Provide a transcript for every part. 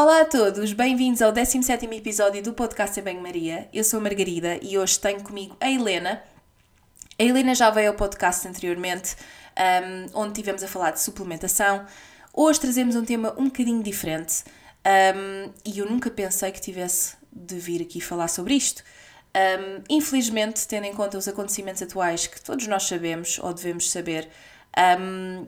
Olá a todos, bem-vindos ao 17 episódio do podcast É Bem Maria. Eu sou a Margarida e hoje tenho comigo a Helena. A Helena já veio ao podcast anteriormente, um, onde tivemos a falar de suplementação. Hoje trazemos um tema um bocadinho diferente um, e eu nunca pensei que tivesse de vir aqui falar sobre isto. Um, infelizmente, tendo em conta os acontecimentos atuais que todos nós sabemos ou devemos saber, um,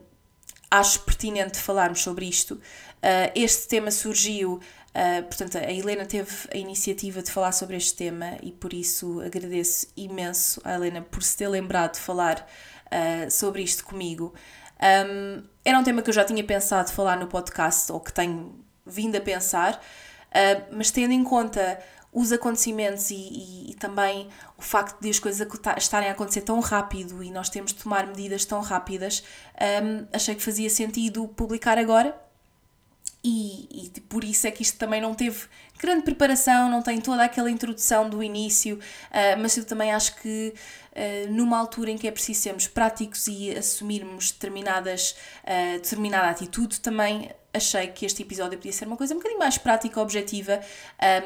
acho pertinente falarmos sobre isto. Uh, este tema surgiu, uh, portanto, a Helena teve a iniciativa de falar sobre este tema e por isso agradeço imenso à Helena por se ter lembrado de falar uh, sobre isto comigo. Um, era um tema que eu já tinha pensado falar no podcast ou que tenho vindo a pensar, mas tendo em conta os acontecimentos e, e, e, também o facto de as coisas estarem a acontecer tão rápido e nós temos de tomar medidas tão rápidas, um, achei que fazia sentido publicar agora. E, e, por isso é que isto também não teve grande preparação, não tem toda aquela introdução do início, uh, mas eu também acho que uh, numa altura em que é preciso sermos práticos e assumirmos determinadas, uh, determinada atitude, também achei que este episódio podia ser uma coisa um bocadinho mais prática, objetiva,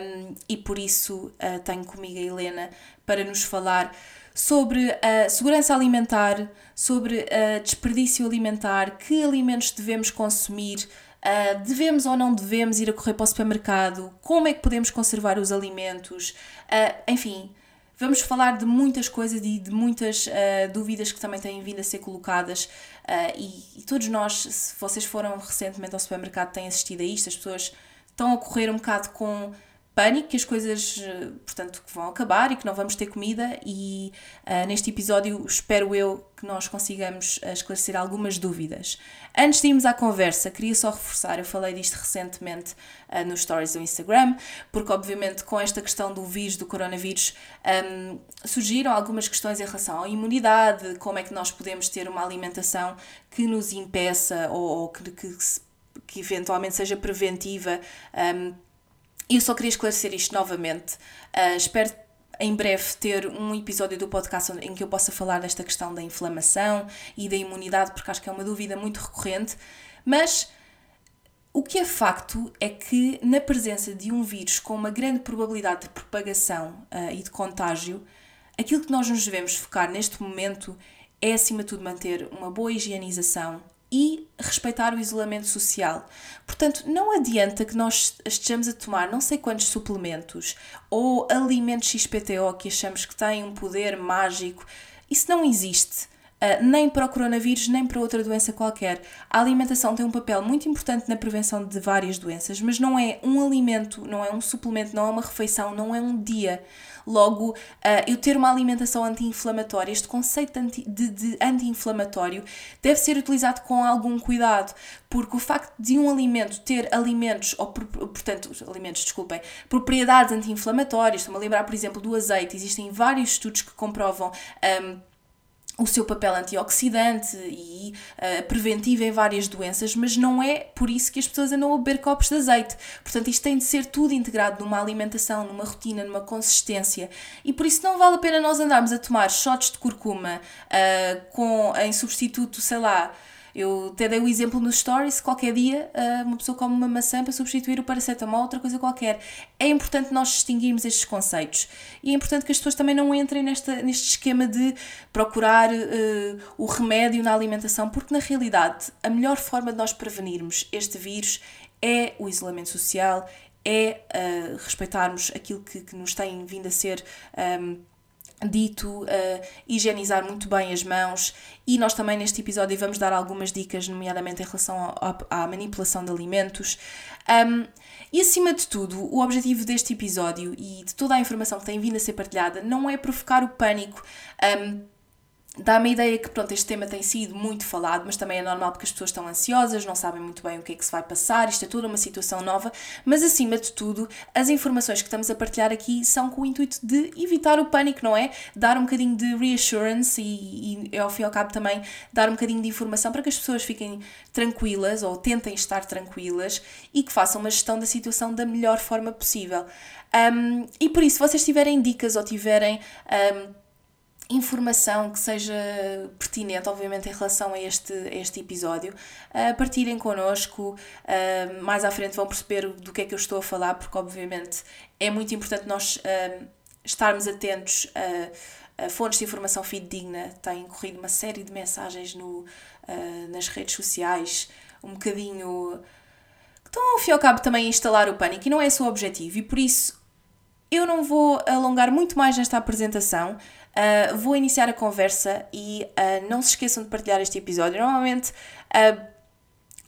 um, e por isso tenho comigo a Helena para nos falar sobre a segurança alimentar, sobre a desperdício alimentar, que alimentos devemos consumir, uh, devemos ou não devemos ir a correr para o supermercado, como é que podemos conservar os alimentos, uh, enfim Vamos falar de muitas coisas e de muitas uh, dúvidas que também têm vindo a ser colocadas. E, e, todos nós, se vocês foram recentemente ao supermercado, têm assistido a isto, as pessoas estão a correr um bocado com pânico que as coisas, portanto, que vão acabar e que não vamos ter comida e uh, neste episódio espero eu que nós consigamos uh, esclarecer algumas dúvidas. Antes de irmos à conversa, queria só reforçar, eu falei disto recentemente uh, nos stories do Instagram, porque obviamente com esta questão do vírus, do coronavírus, um, surgiram algumas questões em relação à imunidade, como é que nós podemos ter uma alimentação que nos impeça ou, ou que, que, que eventualmente seja preventiva um, eu só queria esclarecer isto novamente. Uh, espero em breve ter um episódio do podcast em que eu possa falar desta questão da inflamação e da imunidade, porque acho que é uma dúvida muito recorrente. Mas o que é facto é que, na presença de um vírus com uma grande probabilidade de propagação uh, e de contágio, aquilo que nós nos devemos focar neste momento é, acima de tudo, manter uma boa higienização, e respeitar o isolamento social. Portanto, não adianta que nós estejamos a tomar não sei quantos suplementos ou alimentos XPTO que achamos que têm um poder mágico. Isso não existe. Uh, nem para o coronavírus, nem para outra doença qualquer. A alimentação tem um papel muito importante na prevenção de várias doenças, mas não é um alimento, não é um suplemento, não é uma refeição, não é um dia. Logo, uh, eu ter uma alimentação anti-inflamatória, este conceito de, anti-inflamatório deve ser utilizado com algum cuidado, porque o facto de um alimento ter alimentos, ou portanto, alimentos, desculpem, propriedades anti-inflamatórias, estou-me a lembrar, por exemplo, do azeite, existem vários estudos que comprovam. Um, o seu papel antioxidante e uh, preventivo em várias doenças, mas não é por isso que as pessoas andam a beber copos de azeite. Portanto, isto tem de ser tudo integrado numa alimentação, numa rotina, numa consistência. E por isso não vale a pena nós andarmos a tomar shots de curcuma uh, com, em substituto, sei lá, eu até dei o exemplo nos stories, qualquer dia ah, uma pessoa come uma maçã para substituir o paracetamol, outra coisa qualquer. É importante nós distinguirmos estes conceitos. E é importante que as pessoas também não entrem nesta, neste esquema de procurar uh, o remédio na alimentação, porque na realidade a melhor forma de nós prevenirmos este vírus é o isolamento social, é uh, respeitarmos aquilo que, que, nos tem vindo a ser. Um, dito uh, higienizar muito bem as mãos e nós também neste episódio vamos dar algumas dicas, nomeadamente em relação à manipulação de alimentos. Um, e acima de tudo, o objetivo deste episódio e de toda a informação que tem vindo a ser partilhada não é provocar o pânico. Um, Dá-me a ideia que pronto, este tema tem sido muito falado, mas também é normal porque as pessoas estão ansiosas, não sabem muito bem o que é que se vai passar, isto é toda uma situação nova, mas acima de tudo, as informações que estamos a partilhar aqui são com o intuito de evitar o pânico, não é? Dar um bocadinho de reassurance e, e ao fim e ao cabo também dar um bocadinho de informação para que as pessoas fiquem tranquilas ou tentem estar tranquilas e que façam uma gestão da situação da melhor forma possível. Um, e por isso, se vocês tiverem dicas ou tiverem. Um, informação que seja pertinente, obviamente, em relação a este, a este episódio, uh, partilhem connosco. Uh, mais à frente vão perceber do que é que eu estou a falar, porque, obviamente, é muito importante nós uh, estarmos atentos a, a, fontes de informação fidedigna. Têm corrido uma série de mensagens no, nas redes sociais, um bocadinho. que estão, ao fim e ao cabo, também a instalar o pânico, e não é esse o objetivo, e por isso. Eu não vou alongar muito mais nesta apresentação. Uh, vou iniciar a conversa e uh, não se esqueçam de partilhar este episódio. Normalmente, uh,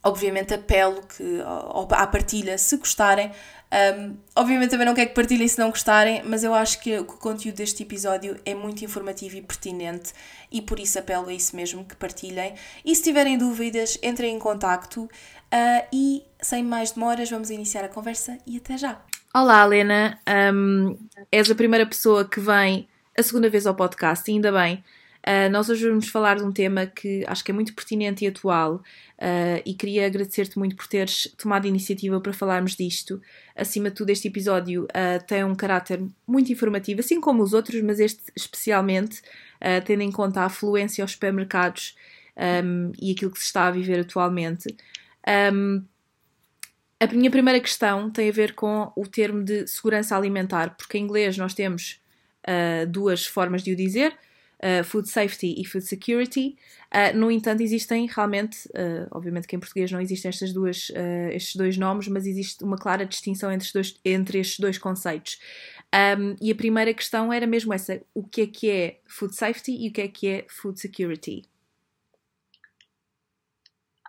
obviamente, apelo que, à partilha se gostarem. Um, obviamente também não quero que partilhem se não gostarem, mas eu acho que o conteúdo deste episódio é muito informativo e pertinente e por isso apelo a isso mesmo que partilhem. E se tiverem dúvidas, entrem em contacto e sem mais demoras vamos iniciar a conversa e até já. Olá Helena, um, és a primeira pessoa que vem a segunda vez ao podcast, e ainda bem. Uh, nós hoje vamos falar de um tema que acho que é muito pertinente e atual uh, e queria agradecer-te muito por teres tomado a iniciativa para falarmos disto. Acima de tudo, este episódio uh, tem um caráter muito informativo, assim como os outros, mas este especialmente, tendo em conta a afluência aos supermercados um, e aquilo que se está a viver atualmente. Um, a minha primeira questão tem a ver com o termo de segurança alimentar, porque em inglês nós temos uh, duas formas de o dizer, uh, food safety e food security. Uh, no entanto, existem realmente, obviamente que em português não existem estas duas, estes dois nomes, mas existe uma clara distinção entre, dois, entre estes dois conceitos. Um, e a primeira questão era mesmo essa: o que é que é food safety e o que é que é food security?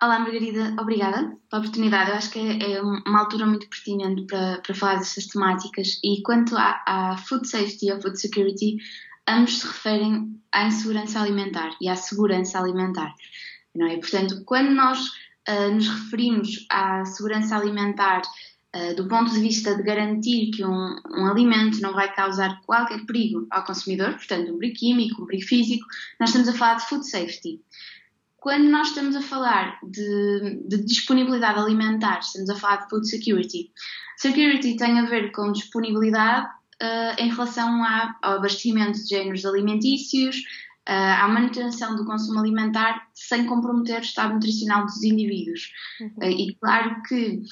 Olá, Margarida, obrigada pela oportunidade. Eu acho que é, é uma altura muito pertinente para, para falar destas temáticas. E quanto à, à food safety e à food security, ambos se referem à insegurança alimentar e à segurança alimentar. Não é? Portanto, quando nós uh, nos referimos à segurança alimentar uh, do ponto de vista de garantir que um, um, alimento não vai causar qualquer perigo ao consumidor, portanto, um perigo químico, um perigo físico, nós estamos a falar de food safety. Quando nós estamos a falar de, de, disponibilidade alimentar, estamos a falar de food security. Security tem a ver com disponibilidade uh, em relação à, ao abastecimento de géneros alimentícios, uh, à manutenção do consumo alimentar sem comprometer o estado nutricional dos indivíduos. Uhum. Uh, e claro que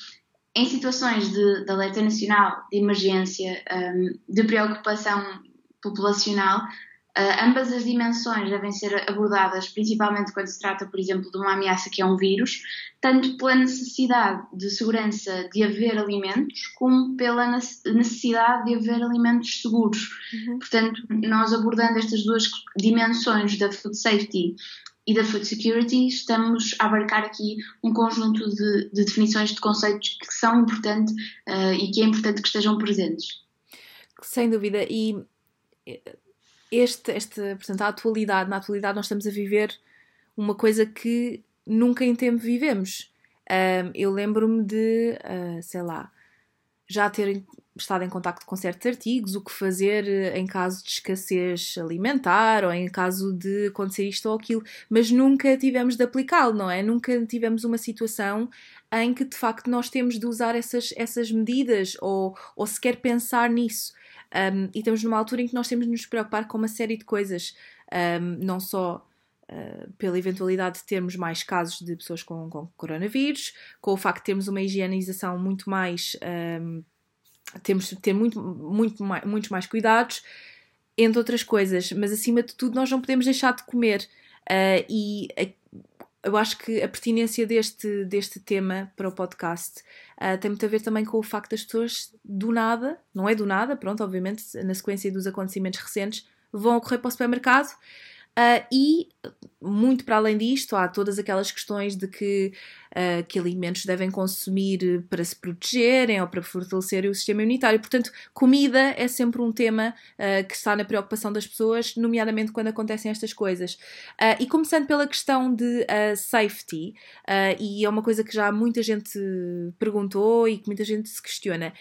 em situações de, de alerta nacional, de emergência, um, de preocupação populacional, Uh, ambas as dimensões devem ser abordadas, principalmente quando se trata, por exemplo, de uma ameaça que é um vírus, tanto pela necessidade de segurança de haver alimentos, como pela necessidade de haver alimentos seguros. Uhum. Portanto, nós abordando estas duas dimensões da food safety e da food security, estamos a abarcar aqui um conjunto de, de definições de conceitos que são importantes uh, e que é importante que estejam presentes. Sem dúvida. E este, este, portanto, a atualidade, na atualidade nós estamos a viver uma coisa que nunca em tempo vivemos. Um, eu lembro-me de, uh, sei lá, já ter estado em contacto com certos artigos, o que fazer em caso de escassez alimentar ou em caso de acontecer isto ou aquilo, mas nunca tivemos de aplicá-lo, não é? Nunca tivemos uma situação em que de facto nós temos de usar essas, essas medidas ou, ou sequer pensar nisso. Um, e estamos numa altura em que nós temos de nos preocupar com uma série de coisas, um, não só uh, pela eventualidade de termos mais casos de pessoas com, com, coronavírus, com o facto de termos uma higienização muito mais. Um, temos de ter muito, muito mais, muitos mais cuidados, entre outras coisas, mas acima de tudo nós não podemos deixar de comer. Uh, e eu acho que a pertinência deste, deste tema para o podcast uh, tem muito a ver também com o facto das pessoas do nada, não é do nada, pronto, obviamente, na sequência dos acontecimentos recentes, vão correr para o supermercado Uh, e, muito para além disto, há todas aquelas questões de que, uh, que alimentos devem consumir para se protegerem ou para fortalecer o sistema imunitário. Portanto, comida é sempre um tema uh, que está na preocupação das pessoas, nomeadamente quando acontecem estas coisas. e começando pela questão de safety, e é uma coisa que já muita gente perguntou e que muita gente se questiona.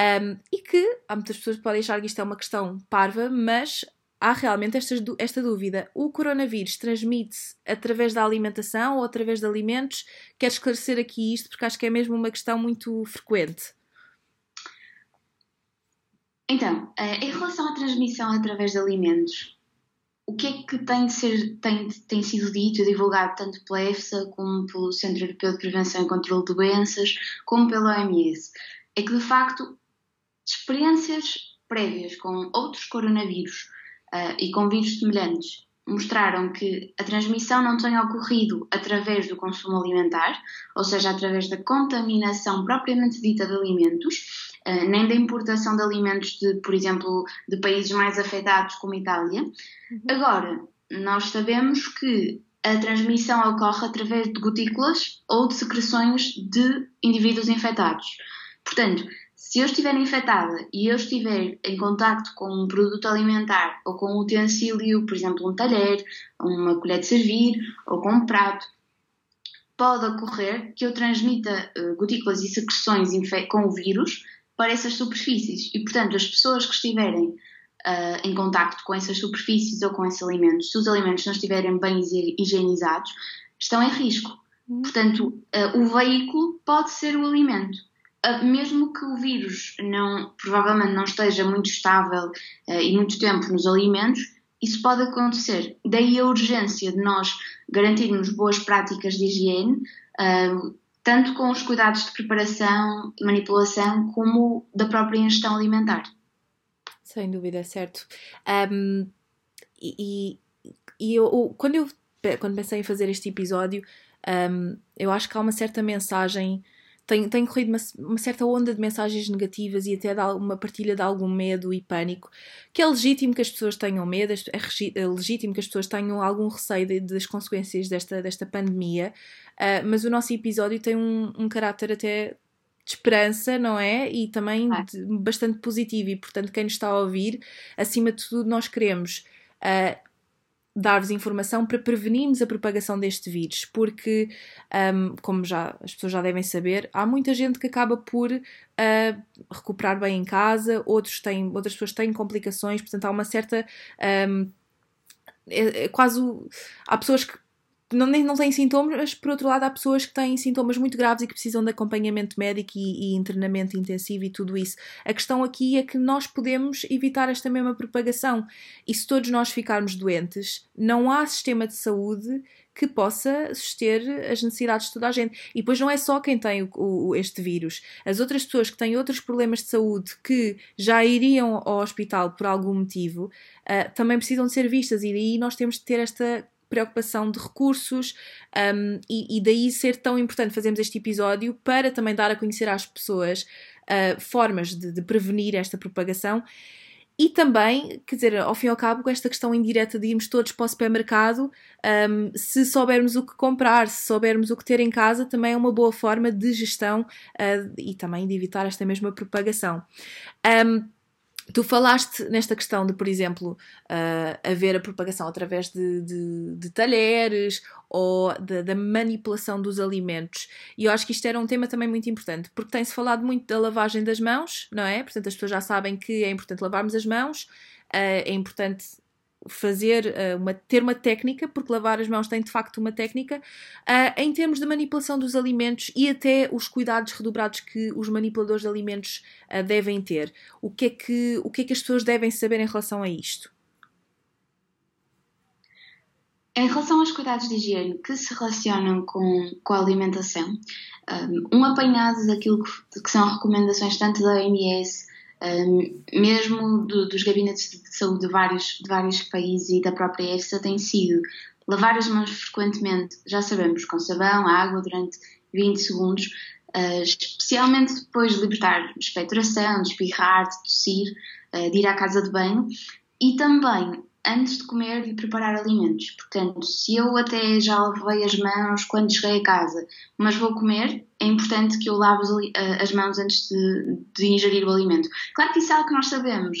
Um, e que há muitas pessoas que podem achar que isto é uma questão parva, mas há realmente esta, esta dúvida. O coronavírus transmite-se através da alimentação ou através de alimentos? Quero esclarecer aqui isto porque acho que é mesmo uma questão muito frequente. Então, eh, em relação à transmissão através de alimentos, o que é que tem, de ser, tem, tem sido dito e divulgado tanto pela EFSA como pelo Centro Europeu de Prevenção e Controlo de Doenças, como pela OMS? É que, de facto, experiências prévias com outros coronavírus uh, e com vírus semelhantes mostraram que a transmissão não tem ocorrido através do consumo alimentar, ou seja, através da contaminação propriamente dita de alimentos, eh, nem da importação de alimentos de, por exemplo, de países mais afetados como a Itália. Uhum. Agora, nós sabemos que a transmissão ocorre através de gotículas ou de secreções de indivíduos infectados. Portanto, se eu estiver infectada e eu estiver em contacto com um produto alimentar ou com um utensílio, por exemplo, um talher, uma colher de servir ou com um prato, pode ocorrer que eu transmita uh, gotículas e secreções com o vírus para essas superfícies. E, portanto, as pessoas que estiverem uh, em contacto com essas superfícies ou com esses alimentos, se os alimentos não estiverem bem higienizados, estão em risco. Uhum. Portanto, uh, o veículo pode ser o alimento. Uh, mesmo que o vírus não, provavelmente não esteja muito estável e muito tempo nos alimentos, isso pode acontecer. Daí a urgência de nós garantirmos boas práticas de higiene, tanto com os cuidados de preparação e manipulação, como da própria ingestão alimentar. Sem dúvida, certo. Um, e, e eu, quando eu quando pensei em fazer este episódio, um, eu acho que há uma certa mensagem tem, tem corrido uma, uma, certa onda de mensagens negativas e até de uma partilha de algum medo e pânico, que é legítimo que as pessoas tenham medo, é, é legítimo que as pessoas tenham algum receio de, das consequências desta, desta pandemia, uh, mas o nosso episódio tem um, um caráter até de esperança, não é? E também de, bastante positivo, e portanto, quem nos está a ouvir, acima de tudo, nós queremos uh, dar-vos informação para prevenirmos a propagação deste vírus, porque, um, como já as pessoas já devem saber, há muita gente que acaba por uh, recuperar bem em casa, outros têm, outras pessoas têm complicações, portanto há uma certa. Um, é, é quase. Há pessoas que não, não têm sintomas, mas por outro lado há pessoas que têm sintomas muito graves e que precisam de acompanhamento médico e, e, internamento intensivo e tudo isso. A questão aqui é que nós podemos evitar esta mesma propagação e se todos nós ficarmos doentes, não há sistema de saúde que possa suster as necessidades de toda a gente. E depois não é só quem tem o, o, este vírus. As outras pessoas que têm outros problemas de saúde que já iriam ao hospital por algum motivo uh, também precisam de ser vistas e daí nós temos de ter esta preocupação de recursos um, e, e, daí ser tão importante fazermos este episódio para também dar a conhecer às pessoas uh, formas de, de, prevenir esta propagação e também, quer dizer, ao fim e ao cabo, com esta questão indireta de irmos todos para o supermercado, um, se soubermos o que comprar, se soubermos o que ter em casa, também é uma boa forma de gestão uh, e também de evitar esta mesma propagação. Um, Tu falaste nesta questão de, por exemplo, uh, haver a propagação através de, de, de talheres ou da manipulação dos alimentos. E eu acho que isto era um tema também muito importante, porque tem-se falado muito da lavagem das mãos, não é? Portanto, as pessoas já sabem que é importante lavarmos as mãos, uh, é importante fazer uh, uma, ter uma técnica, porque lavar as mãos tem de facto uma técnica, uh, em termos de manipulação dos alimentos e até os cuidados redobrados que os manipuladores de alimentos uh, devem ter. O que, é que, o que é que as pessoas devem saber em relação a isto? Em relação aos cuidados de higiene que se relacionam com, com a alimentação, um apanhado daquilo que, que são recomendações tanto da OMS mesmo do, dos gabinetes de saúde de vários, de vários países e da própria EFSA tem sido lavar as mãos frequentemente, já sabemos, com sabão, água durante 20 segundos, uh, especialmente depois de libertar de expectoração, de espirrar, de tossir, uh, de ir à casa de banho, e também antes de comer e preparar alimentos. Portanto, se eu até já lavei as mãos quando cheguei a casa, mas vou comer, é importante que eu lave as mãos antes de, de ingerir o alimento. Claro que isso é algo que nós sabemos,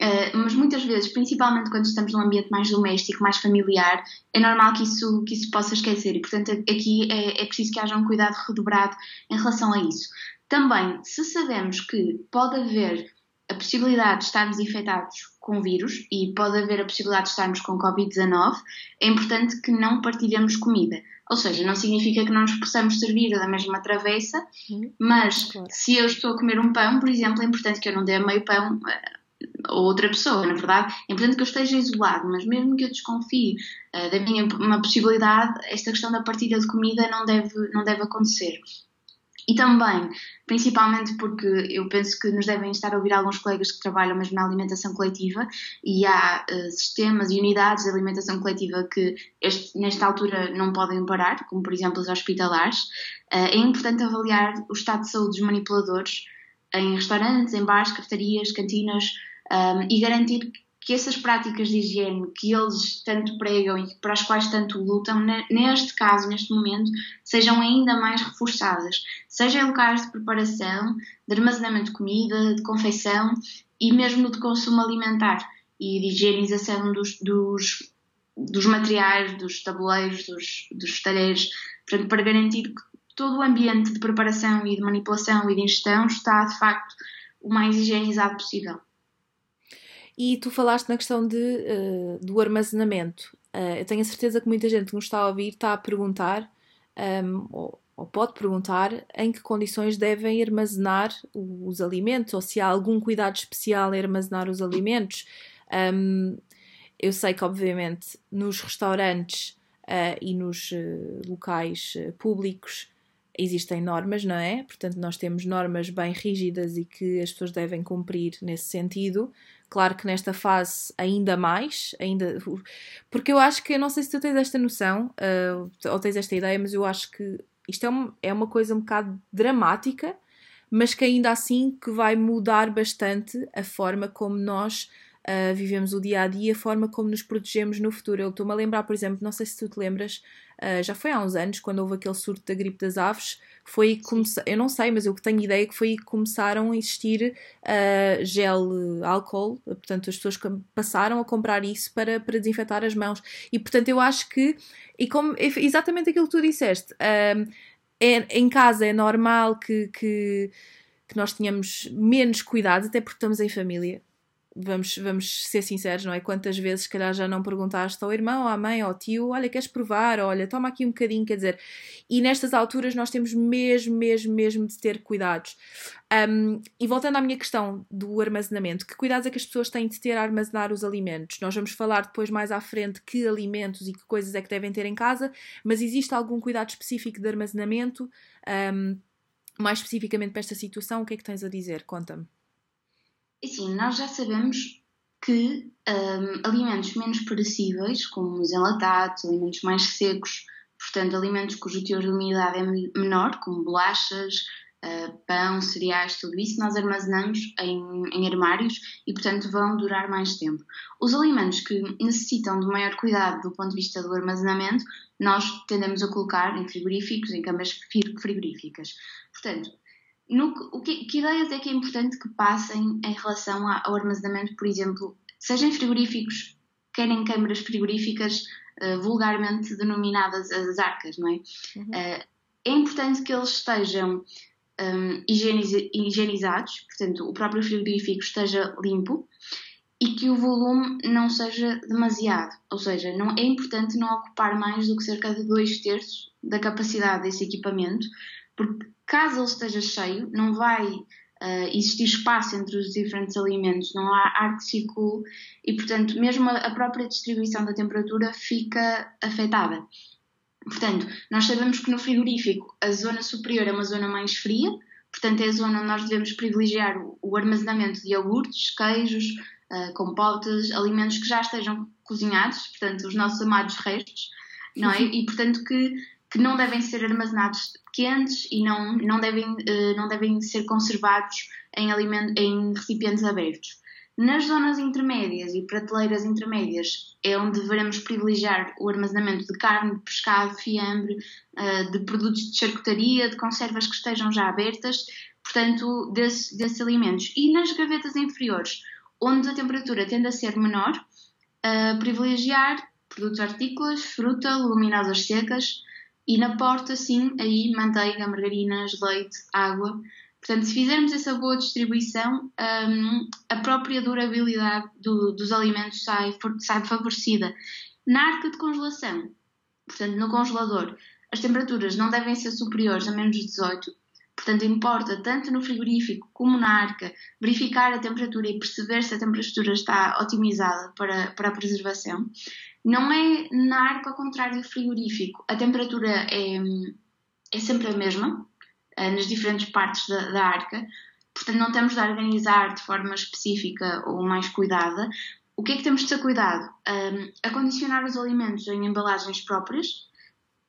Uh, mas muitas vezes, principalmente quando estamos num ambiente mais doméstico, mais familiar, é normal que isso, que isso possa esquecer e, portanto, aqui é, é preciso que haja um cuidado redobrado em relação a isso. Também, se sabemos que pode haver a possibilidade de estarmos infectados com vírus e pode haver a possibilidade de estarmos com Covid-19, é importante que não partilhemos comida. Ou seja, não significa que não nos possamos servir da mesma travessa, mas claro. se eu estou a comer um pão, por exemplo, é importante que eu não dê meio pão eh, outra pessoa, na verdade. É importante que eu esteja isolado, mas mesmo que eu desconfie uh, da minha uma possibilidade, esta questão da partilha de comida não deve, não deve acontecer. E também, principalmente porque eu penso que nos devem estar a ouvir alguns colegas que trabalham mesmo na alimentação coletiva e há uh, sistemas e unidades de alimentação coletiva que este, nesta altura não podem parar, como por exemplo os hospitalares. Uh, é importante avaliar o estado de saúde dos manipuladores em restaurantes, em bares, cafetarias, cantinas um, e garantir que essas práticas de higiene que eles tanto pregam e para as quais tanto lutam, neste caso, neste momento, sejam ainda mais reforçadas, seja em locais de preparação, de armazenamento de comida, de confeição e mesmo de consumo alimentar e de higienização dos, dos, dos materiais, dos tabuleiros, dos, dos talheres, portanto, para garantir que todo o ambiente de preparação e de manipulação e de ingestão está de facto o mais higienizado possível. E tu falaste na questão de, uh, do armazenamento. Uh, eu tenho a certeza que muita gente que nos está a ouvir está a perguntar, um, ehm, ou, ou, pode perguntar, em que condições devem armazenar os alimentos, ou se há algum cuidado especial em armazenar os alimentos. Um, ehm, eu sei que, obviamente, nos restaurantes uh, e nos locais públicos existem normas, não é? Portanto, nós temos normas bem rígidas e que as pessoas devem cumprir nesse sentido. Claro que nesta fase ainda mais, ainda porque eu acho que eu não sei se tu tens esta noção uh, ou tens esta ideia, mas eu acho que isto é, um, é uma coisa um bocado dramática, mas que ainda assim que vai mudar bastante a forma como nós uh, vivemos o dia a dia, a forma como nos protegemos no futuro. Eu estou-me a lembrar, por exemplo, não sei se tu te lembras, uh, já foi há uns anos, quando houve aquele surto da gripe das aves, foi eu não sei, mas eu tenho ideia que foi que começaram a existir uh, gel álcool, portanto as pessoas passaram a comprar isso para, para desinfetar as mãos. E portanto eu acho que, e como exatamente aquilo que tu disseste, é, em casa é normal que, que, que nós tenhamos menos cuidado, até porque estamos em família vamos, vamos ser sinceros, não é? Quantas vezes, se calhar, já não perguntaste ao irmão, à mãe, ao tio, olha, queres provar? Olha, toma aqui um bocadinho, quer dizer. E nestas alturas nós temos mesmo, mesmo, mesmo de ter cuidados. Um, e voltando à minha questão do armazenamento, que cuidados é que as pessoas têm de ter a armazenar os alimentos? Nós vamos falar depois mais à frente que alimentos e que coisas é que devem ter em casa, mas existe algum cuidado específico de armazenamento? Um, mais especificamente para esta situação, o que é que tens a dizer? Conta-me. Assim, nós já sabemos que um, alimentos menos perecíveis, como os enlatados, alimentos mais secos, portanto, alimentos cujo teor de umidade é menor, como bolachas, uh, pão, cereais, tudo isso, nós armazenamos em, em, armários e, portanto, vão durar mais tempo. Os alimentos que necessitam de maior cuidado do ponto de vista do armazenamento, nós tendemos a colocar em frigoríficos, em câmaras frigoríficas. Portanto, no, o que, que, ideias é que é importante que passem em relação ao armazenamento, por exemplo, seja em frigoríficos, quer em câmaras frigoríficas, uh, vulgarmente denominadas as arcas, não é? Uhum. Uh, é importante que eles estejam um, higieniz, higienizados, portanto, o próprio frigorífico esteja limpo e que o volume não seja demasiado, ou seja, não é importante não ocupar mais do que cerca de dois terços da capacidade desse equipamento, porque caso ele esteja cheio, não vai uh, existir espaço entre os diferentes alimentos, não há ar que circule e, portanto, mesmo a, própria distribuição da temperatura fica afetada. Portanto, nós sabemos que no frigorífico a zona superior é uma zona mais fria, portanto, é a zona onde nós devemos privilegiar o, o armazenamento de iogurtes, queijos, uh, compotas, alimentos que já estejam cozinhados, portanto, os nossos amados restos, não é? E, portanto, que que não devem ser armazenados quentes e não, não, devem, uh, não devem ser conservados em, em recipientes abertos. Nas zonas intermédias e prateleiras intermédias é onde devemos privilegiar o armazenamento de carne, de pescado, fiambre, uh, de produtos de charcutaria, de conservas que estejam já abertas, portanto, desses, alimentos. E nas gavetas inferiores, onde a temperatura tende a ser menor, uh, privilegiar produtos hortícolas, fruta, leguminosas secas, e na porta, sim, aí manteiga, margarinas, leite, água. Portanto, se fizermos essa boa distribuição, um, a própria durabilidade do, dos alimentos sai, sai favorecida. Na arca de congelação, portanto, no congelador, as temperaturas não devem ser superiores a menos 18, Portanto, importa tanto no frigorífico como na arca verificar a temperatura e perceber se a temperatura está otimizada para, para a preservação. Não é na arca ao contrário do frigorífico. A temperatura é, é sempre a mesma uh, nas diferentes partes da, da arca. Portanto, não temos de organizar de forma específica ou mais cuidada. O que é que temos de ter cuidado? Um, acondicionar os alimentos em embalagens próprias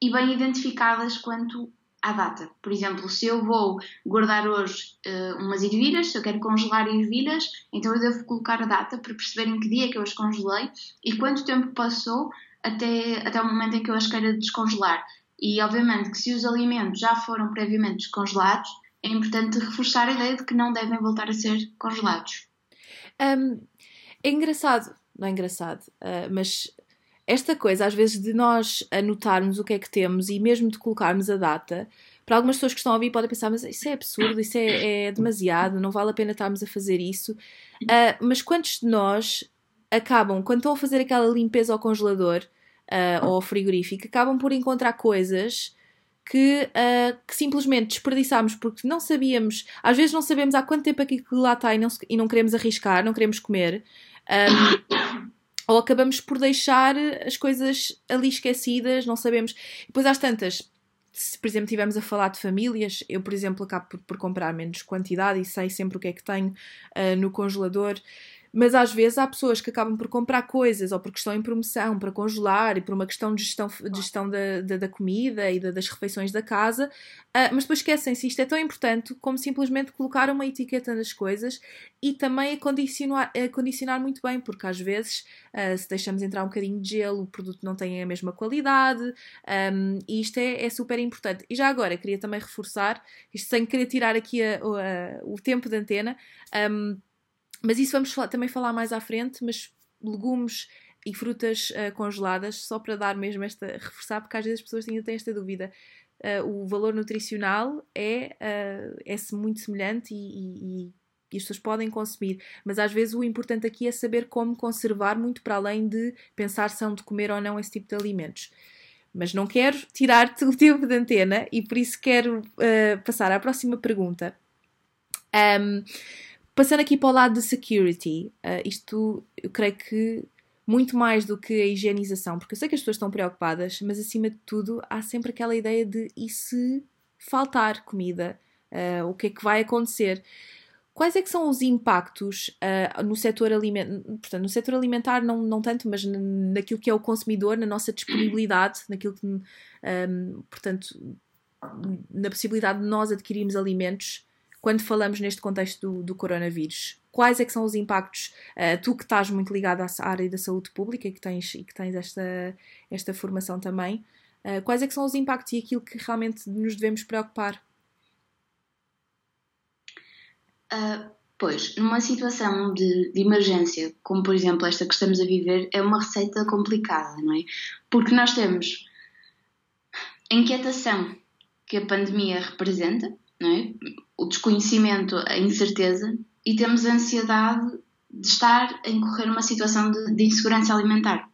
e bem identificadas quanto à data. Por exemplo, se eu vou guardar hoje uh, umas ervilhas, se eu quero congelar ervilhas, então eu devo colocar a data para perceber em que dia que eu as congelei e quanto tempo passou até, até o momento em que eu as queira descongelar. E obviamente que se os alimentos já foram previamente descongelados, é importante reforçar a ideia de que não devem voltar a ser congelados. Um, é engraçado, não é engraçado, uh, mas esta coisa, às vezes, de nós anotarmos o que é que temos e mesmo de colocarmos a data, para algumas pessoas que estão a ouvir podem pensar, mas isso é absurdo, isso é, é demasiado, não vale a pena estarmos a fazer isso. Uh, mas quantos de nós acabam, quando estão a fazer aquela limpeza ao congelador uh, ou ao frigorífico, acabam por encontrar coisas que, uh, que, simplesmente desperdiçámos porque não sabíamos, às vezes não sabemos há quanto tempo aquilo lá está e não, e não queremos arriscar, não queremos comer. Um, ou acabamos por deixar as coisas ali esquecidas, não sabemos. Depois às tantas, se por exemplo estivermos a falar de famílias, eu por exemplo acabo por, por, comprar menos quantidade e sei sempre o que é que tenho uh, no congelador. Mas às vezes há pessoas que acabam por comprar coisas ou porque estão em promoção para congelar e por uma questão de gestão, de gestão da, da, da comida e da, das refeições da casa, uh, mas depois esquecem-se. Isto é tão importante como simplesmente colocar uma etiqueta nas coisas e também a condicionar, a condicionar muito bem, porque às vezes uh, se deixamos entrar um bocadinho de gelo, o produto não tem a mesma qualidade um, e isto é, é, super importante. E já agora queria também reforçar, isto sem querer tirar aqui a, a, o tempo de antena. Um, mas isso vamos falar, também falar mais à frente, mas legumes e frutas uh, congeladas, só para dar mesmo esta, reforçar, porque às vezes as pessoas ainda têm esta dúvida. Uh, o valor nutricional é, uh, é muito semelhante e, e, e, as pessoas podem consumir, mas às vezes o importante aqui é saber como conservar, muito para além de pensar se são de comer ou não esse tipo de alimentos. Mas não quero tirar-te o tempo de antena e por isso quero passar à próxima pergunta. Um, Passando aqui para o lado de security, uh, isto eu creio que muito mais do que a higienização, porque eu sei que as pessoas estão preocupadas, mas acima de tudo há sempre aquela ideia de e se faltar comida? Uh, o que é que vai acontecer? Quais é que são os impactos uh, no setor alimentar, portanto, no setor alimentar não, não tanto, mas naquilo que é o consumidor, na nossa disponibilidade, naquilo que, um, portanto, na possibilidade de nós adquirirmos alimentos quando falamos neste contexto do, do coronavírus? Quais é que são os impactos? Uh, tu que estás muito ligado à área da saúde pública e que tens, e que tens esta, esta formação também, uh, quais é que são os impactos e aquilo que realmente nos devemos preocupar? Uh, pois, numa situação de, de, emergência, como por exemplo esta que estamos a viver, é uma receita complicada, não é? Porque nós temos a inquietação que a pandemia representa, é? o desconhecimento, a incerteza e temos a ansiedade de estar a incorrer uma situação de, de insegurança alimentar.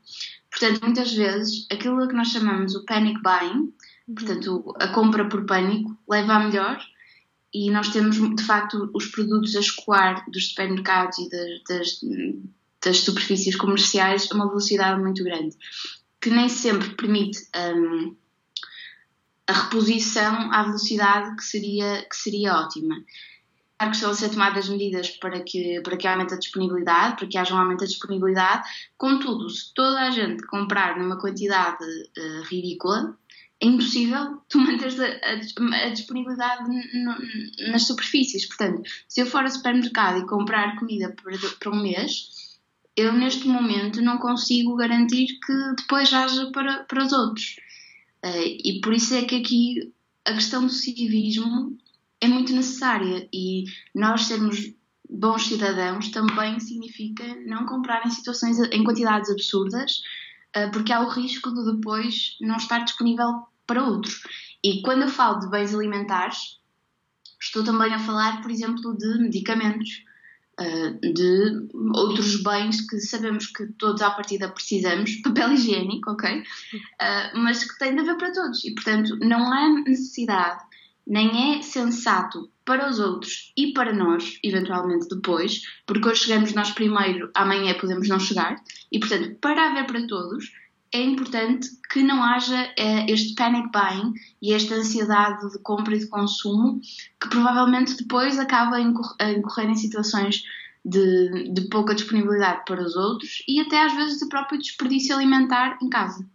Portanto, muitas vezes, aquilo que nós chamamos o panic buying, portanto, a compra por pânico, leva a melhor e nós temos, de facto, os produtos a escoar dos supermercados e das, das, das superfícies comerciais a uma velocidade muito grande, que nem sempre permite um, a reposição à velocidade que seria, que seria ótima. Claro que estão a ser tomadas medidas para que, para que aumente a disponibilidade, para que haja um aumento da disponibilidade. Contudo, se toda a gente comprar numa quantidade uh, ridícula, é impossível tu manteres a, a, a disponibilidade nas superfícies. Portanto, se eu for ao supermercado e comprar comida para, para um mês, eu neste momento não consigo garantir que depois haja para, para os outros. Uh, e por isso é que aqui a questão do civismo é muito necessária e nós sermos bons cidadãos também significa não comprar em situações em quantidades absurdas, uh, porque há o risco de depois não estar disponível para outros. E quando eu falo de bens alimentares, estou também a falar, por exemplo, de medicamentos. Uh, de outros bens que sabemos que todos à partida precisamos, papel higiênico, ok? Uh, mas que tem de haver para todos e, portanto, não há necessidade nem é sensato para os outros e para nós, eventualmente depois, porque hoje chegamos nós primeiro, amanhã podemos não chegar, e portanto, para haver para todos, é importante que não haja eh, este panic buying e esta ansiedade de compra e de consumo que provavelmente depois acaba a incorrer em situações de, de pouca disponibilidade para os outros e até às vezes de próprio desperdício alimentar em casa.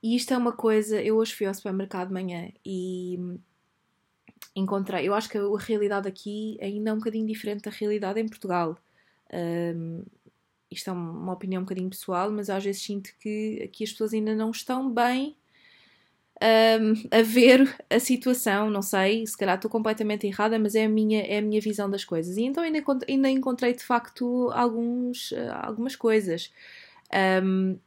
E isto é uma coisa, eu hoje fui ao supermercado de manhã e encontrei, eu acho que a realidade aqui ainda é um bocadinho diferente da realidade em Portugal. Um, isto é uma opinião um bocadinho pessoal, mas às vezes sinto que aqui as pessoas ainda não estão bem um, a ver a situação. Não sei, se calhar estou completamente errada, mas é a minha, é a minha visão das coisas. E então ainda, ainda encontrei de facto alguns, algumas coisas. Um,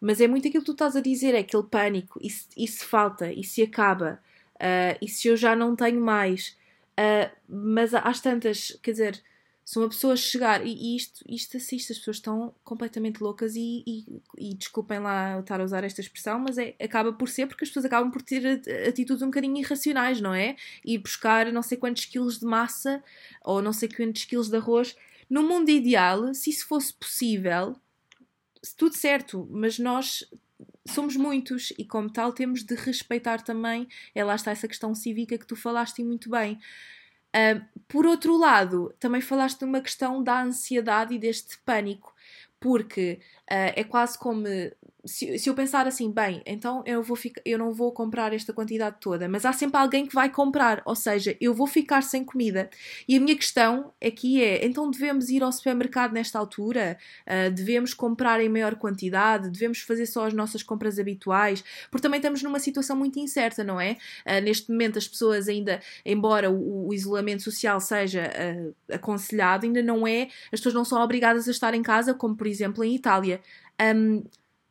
mas é muito aquilo que tu estás a dizer, é aquele pânico, e se, falta, e se acaba, uh, e se eu já não tenho mais. Uh, mas às tantas, quer dizer, se uma pessoa chegar, e, isto, isto assiste, as pessoas estão completamente loucas e, e, e, desculpem lá estar a usar esta expressão, mas é, acaba por ser porque as pessoas acabam por ter atitudes um bocadinho irracionais, não é? E buscar não sei quantos quilos de massa ou não sei quantos quilos de arroz. No mundo ideal, se isso fosse possível, tudo certo, mas nós somos muitos e, como tal, temos de respeitar também. É lá está essa questão cívica que tu falaste muito bem. Por outro lado, também falaste de uma questão da ansiedade e deste pânico, porque uh, é quase como se, se, eu pensar assim, bem, então eu, vou ficar, eu não vou comprar esta quantidade toda, mas há sempre alguém que vai comprar, ou seja, eu vou ficar sem comida. E a minha questão aqui é: então devemos ir ao supermercado nesta altura? Uh, devemos comprar em maior quantidade? Devemos fazer só as nossas compras habituais? Porque também estamos numa situação muito incerta, não é? Uh, neste momento, as pessoas ainda, embora o, o isolamento social seja aconselhado, ainda não é, as pessoas não são obrigadas a estar em casa, como por exemplo em Itália. Um,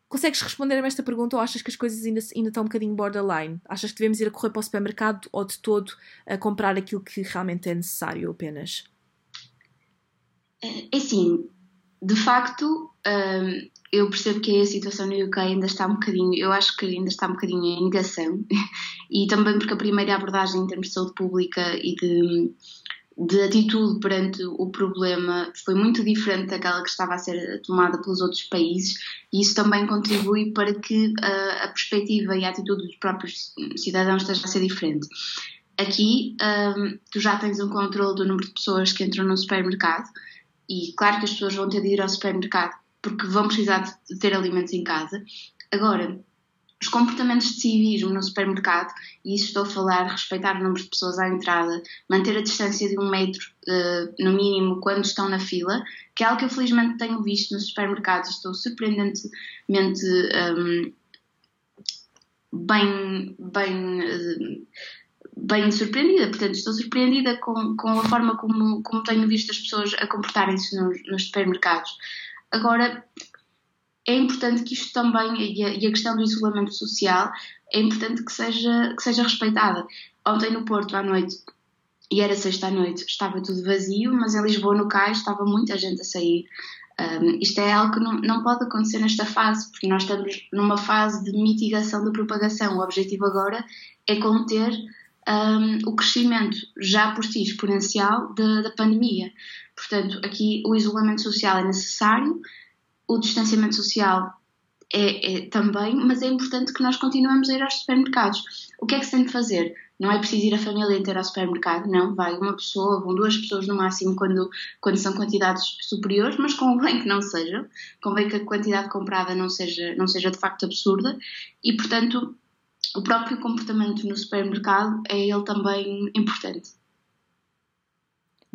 Consegues responder-me esta pergunta ou achas que as coisas ainda, ainda estão um bocadinho borderline? Achas que devemos ir a correr para o supermercado ou de todo a comprar aquilo que realmente é necessário apenas? É, é assim, de facto, hum, eu percebo que a situação no UK ainda está um bocadinho, eu acho que ainda está um bocadinho em negação, e também porque a primeira abordagem em termos de saúde pública e de de atitude perante o problema foi muito diferente daquela que estava a ser tomada pelos outros países e isso também contribui para que a, a perspectiva e a atitude dos próprios cidadãos esteja a ser diferente. Aqui um, tu já tens um controle do número de pessoas que entram no supermercado e claro que as pessoas vão ter de ir ao supermercado porque vão precisar de ter alimentos em casa. Agora, os comportamentos de civismo no supermercado, e isso estou a falar, respeitar o número de pessoas à entrada, manter a distância de um metro uh, no mínimo quando estão na fila, que é algo que eu felizmente tenho visto nos supermercados, estou surpreendentemente um, bem, bem, uh, bem surpreendida, portanto estou surpreendida com, com a forma como, como tenho visto as pessoas a comportarem-se nos, nos supermercados. Agora, é importante que isto também, e a, e a, questão do isolamento social, é importante que seja, que seja respeitada. Ontem no Porto, à noite, e era sexta à noite, estava tudo vazio, mas em Lisboa, no cais, estava muita gente a sair. Um, isto é algo que não, não pode acontecer nesta fase, porque nós estamos numa fase de mitigação da propagação. O objetivo agora é conter um, o crescimento já por si exponencial da, da pandemia. Portanto, aqui o isolamento social é necessário, o distanciamento social é, é, também, mas é importante que nós continuemos a ir aos supermercados. O que é que se tem de fazer? Não é preciso ir a família inteira ao supermercado, não, vai uma pessoa, vão duas pessoas no máximo quando, quando são quantidades superiores, mas convém que não sejam, convém que a quantidade comprada não seja, não seja de facto absurda e, portanto, o próprio comportamento no supermercado é ele também importante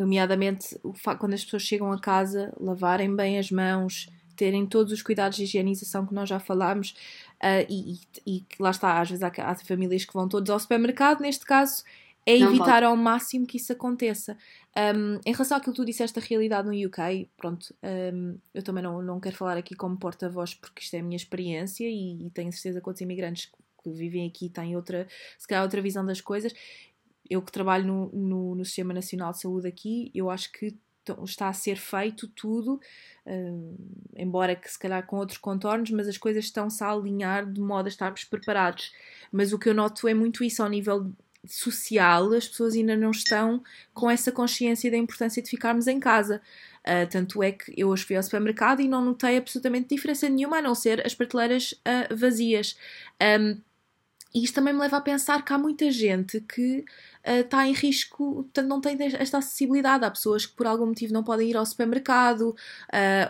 nomeadamente quando as pessoas chegam a casa, lavarem bem as mãos, terem todos os cuidados de higienização que nós já falámos uh, e, e, e, lá está, às vezes há, há, famílias que vão todos ao supermercado, neste caso é não evitar pode. ao máximo que isso aconteça. Um, em relação àquilo que tu disseste da realidade no UK, pronto, um, eu também não, não quero falar aqui como porta-voz porque isto é a minha experiência e, e tenho certeza que outros imigrantes que vivem aqui têm outra, se calhar outra visão das coisas. Eu que trabalho no, no, no Sistema Nacional de Saúde aqui, eu acho que está a ser feito tudo, uh, embora que se calhar com outros contornos, mas as coisas estão-se a alinhar de modo a estarmos preparados. Mas o que eu noto é muito isso ao nível social, as pessoas ainda não estão com essa consciência da importância de ficarmos em casa. Uh, tanto é que eu hoje fui ao supermercado e não notei absolutamente diferença nenhuma, a não ser as prateleiras uh, vazias. Um, e isto também me leva a pensar que há muita gente que está uh, em risco, portanto, não tem esta acessibilidade. Há pessoas que por algum motivo não podem ir ao supermercado uh,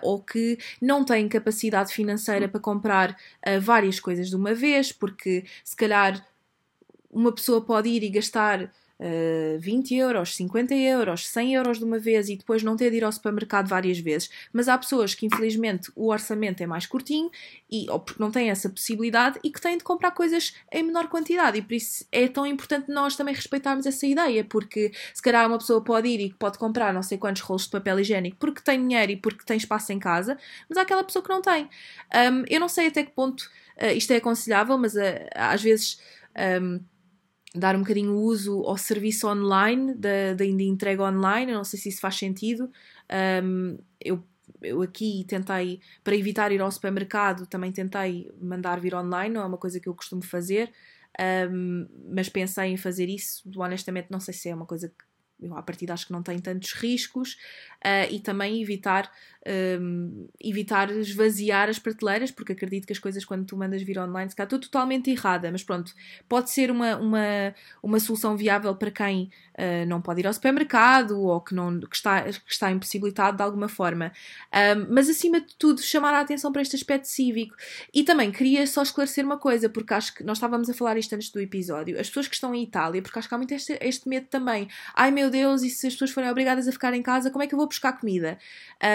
ou que não têm capacidade financeira para comprar uh, várias coisas de uma vez, porque se calhar uma pessoa pode ir e gastar uh, 20 euros, 50 euros, 100 euros de uma vez e depois não ter de ir ao supermercado várias vezes. Mas há pessoas que, infelizmente, o orçamento é mais curtinho e, ou porque não têm essa possibilidade e que têm de comprar coisas em menor quantidade. E por isso é tão importante nós também respeitarmos essa ideia, porque se calhar uma pessoa pode ir e pode comprar não sei quantos rolos de papel higiênico porque tem dinheiro e porque tem espaço em casa, mas há aquela pessoa que não tem. Um, eu não sei até que ponto uh, isto é aconselhável, mas uh, às vezes. Um, dar um bocadinho uso ao serviço online, da, da entrega online, eu não sei se isso faz sentido. Um, eu, eu aqui tentei, para evitar ir ao supermercado, também tentei mandar vir online, não é uma coisa que eu costumo fazer, um, mas pensei em fazer isso, honestamente não sei se é uma coisa que eu à partida acho que não tem tantos riscos uh, e também evitar um, evitar esvaziar as prateleiras, porque acredito que as coisas quando tu mandas vir online, se calhar estou totalmente errada, mas pronto, pode ser uma, uma, uma solução viável para quem uh, não pode ir ao supermercado ou que, não, que, está, que está impossibilitado de alguma forma. Um, mas acima de tudo, chamar a atenção para este aspecto cívico. E também queria só esclarecer uma coisa, porque acho que nós estávamos a falar isto antes do episódio, as pessoas que estão em Itália, porque acho que há muito este, este medo também. Ai meu Deus, e se as pessoas forem obrigadas a ficar em casa, como é que eu vou buscar comida?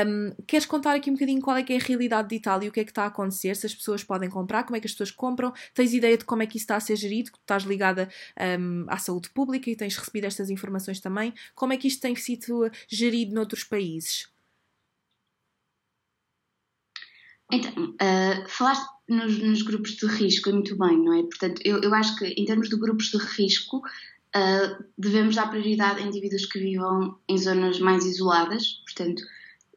Um, queres contar aqui um bocadinho qual é que é a realidade de Itália o que é que está a acontecer? Se as pessoas podem comprar, como é que as pessoas compram? Tens ideia de como é que isso está a ser gerido? Estás ligada um, à saúde pública e tens recebido estas informações também. Como é que isto tem sido gerido noutros países? Então, uh, falaste nos, nos, grupos de risco, muito bem, não é? Portanto, eu, eu acho que em termos de grupos de risco, uh, devemos dar prioridade a indivíduos que vivam em zonas mais isoladas, portanto,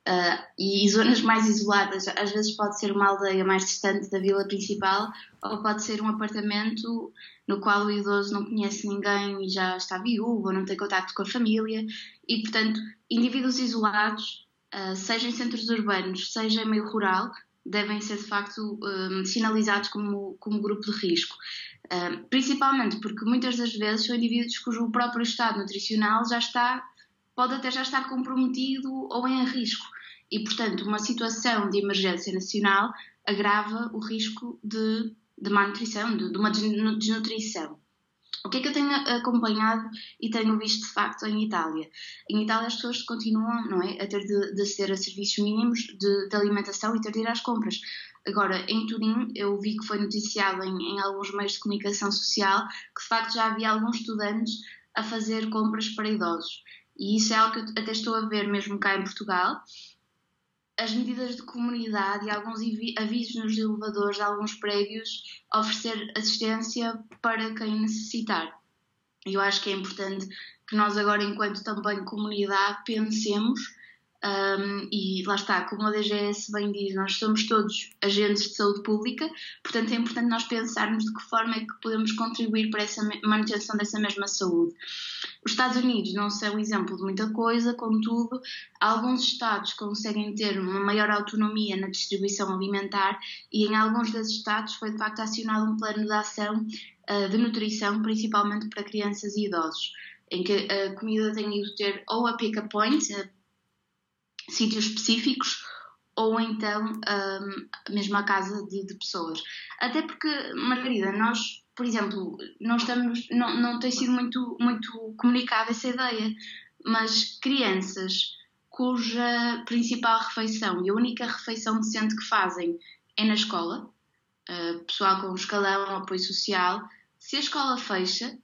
Uh, e zonas mais isoladas, às vezes pode ser uma aldeia mais distante da vila principal, ou pode ser um apartamento no qual o idoso não conhece ninguém e já está viúvo, ou não tem contato com a família, e portanto, indivíduos isolados, uh, seja em centros urbanos, seja em meio rural, devem ser de facto um, sinalizados como, como grupo de risco. Principalmente porque muitas das vezes são indivíduos cujo próprio estado nutricional já está, pode até já estar comprometido ou em risco e, portanto, uma situação de emergência nacional agrava o risco de, de má nutrição, de, de uma desnutrição. O que é que eu tenho acompanhado e tenho visto de facto em Itália? Em Itália as pessoas continuam não é, a ter de, de aceder a serviços mínimos de, de, alimentação e ter de ir às compras. Agora, em Turim, eu vi que foi noticiado em, em alguns meios de comunicação social que de facto já havia alguns estudantes a fazer compras para idosos. E isso é algo que eu até estou a ver mesmo cá em Portugal as medidas de comunidade e alguns avisos nos elevadores de alguns prédios oferecer assistência para quem necessitar. Eu acho que é importante que nós agora, enquanto também comunidade, pensemos um, e lá está, como a DGS bem diz, nós somos todos agentes de saúde pública, portanto é importante nós pensarmos de que forma é que podemos contribuir para essa manutenção dessa mesma saúde. Os Estados Unidos não são exemplo de muita coisa, contudo, alguns Estados conseguem ter uma maior autonomia na distribuição alimentar e em alguns desses Estados foi de facto acionado um plano de ação uh, de nutrição, principalmente para crianças e idosos, em que a comida tem ido ter ou a pick-up point, sítios específicos ou então um, mesmo a casa de, de, pessoas. Até porque, Margarida, nós, por exemplo, não estamos, não, não tem sido muito, muito comunicada essa ideia, mas crianças cuja principal refeição e a única refeição decente que fazem é na escola, uh, pessoal com escalão, apoio social, se a escola fecha.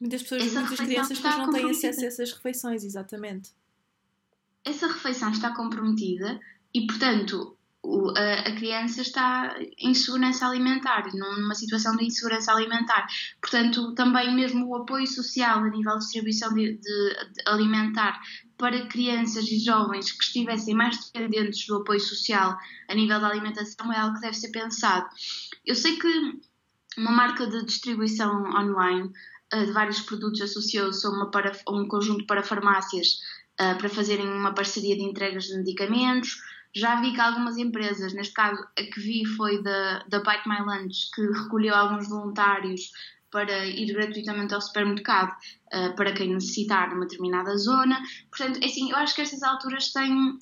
Muitas pessoas, muitas crianças não têm acesso a essas refeições, exatamente essa refeição está comprometida e, portanto, a, criança está em insegurança alimentar, numa situação de insegurança alimentar. Portanto, também mesmo o apoio social a nível de distribuição de, de, de alimentar para crianças e jovens que estivessem mais dependentes do apoio social a nível da alimentação é algo que deve ser pensado. Eu sei que uma marca de distribuição online uh, de vários produtos associou-se a, a um conjunto para farmácias uh, para fazerem uma parceria de entregas de medicamentos. Já vi que algumas empresas, neste caso a que vi foi da, da Bite My Lunch, que recolheu alguns voluntários para ir gratuitamente ao supermercado uh, para quem necessitar numa determinada zona. Portanto, é assim, eu acho que estas alturas têm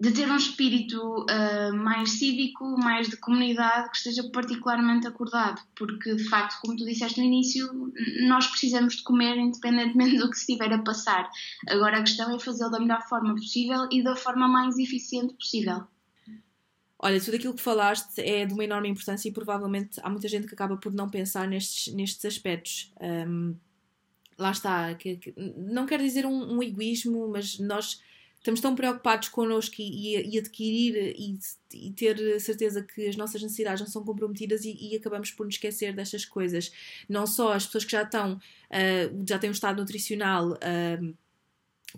de ter um espírito uh, mais cívico, mais de comunidade, que esteja particularmente acordado, porque de facto, como tu disseste no início, nós precisamos de comer independentemente do que se estiver a passar. Agora a questão é fazê-lo da melhor forma possível e da forma mais eficiente possível. Olha, tudo aquilo que falaste é de uma enorme importância e provavelmente há muita gente que acaba por não pensar nestes, nestes aspectos. Um, lá está, que, que, não quer dizer um, um egoísmo, mas nós estamos tão preocupados connosco e, e, e adquirir e, e, ter certeza que as nossas necessidades não são comprometidas e, acabamos por nos esquecer destas coisas. Não só as pessoas que já estão, uh, já têm um estado nutricional uh,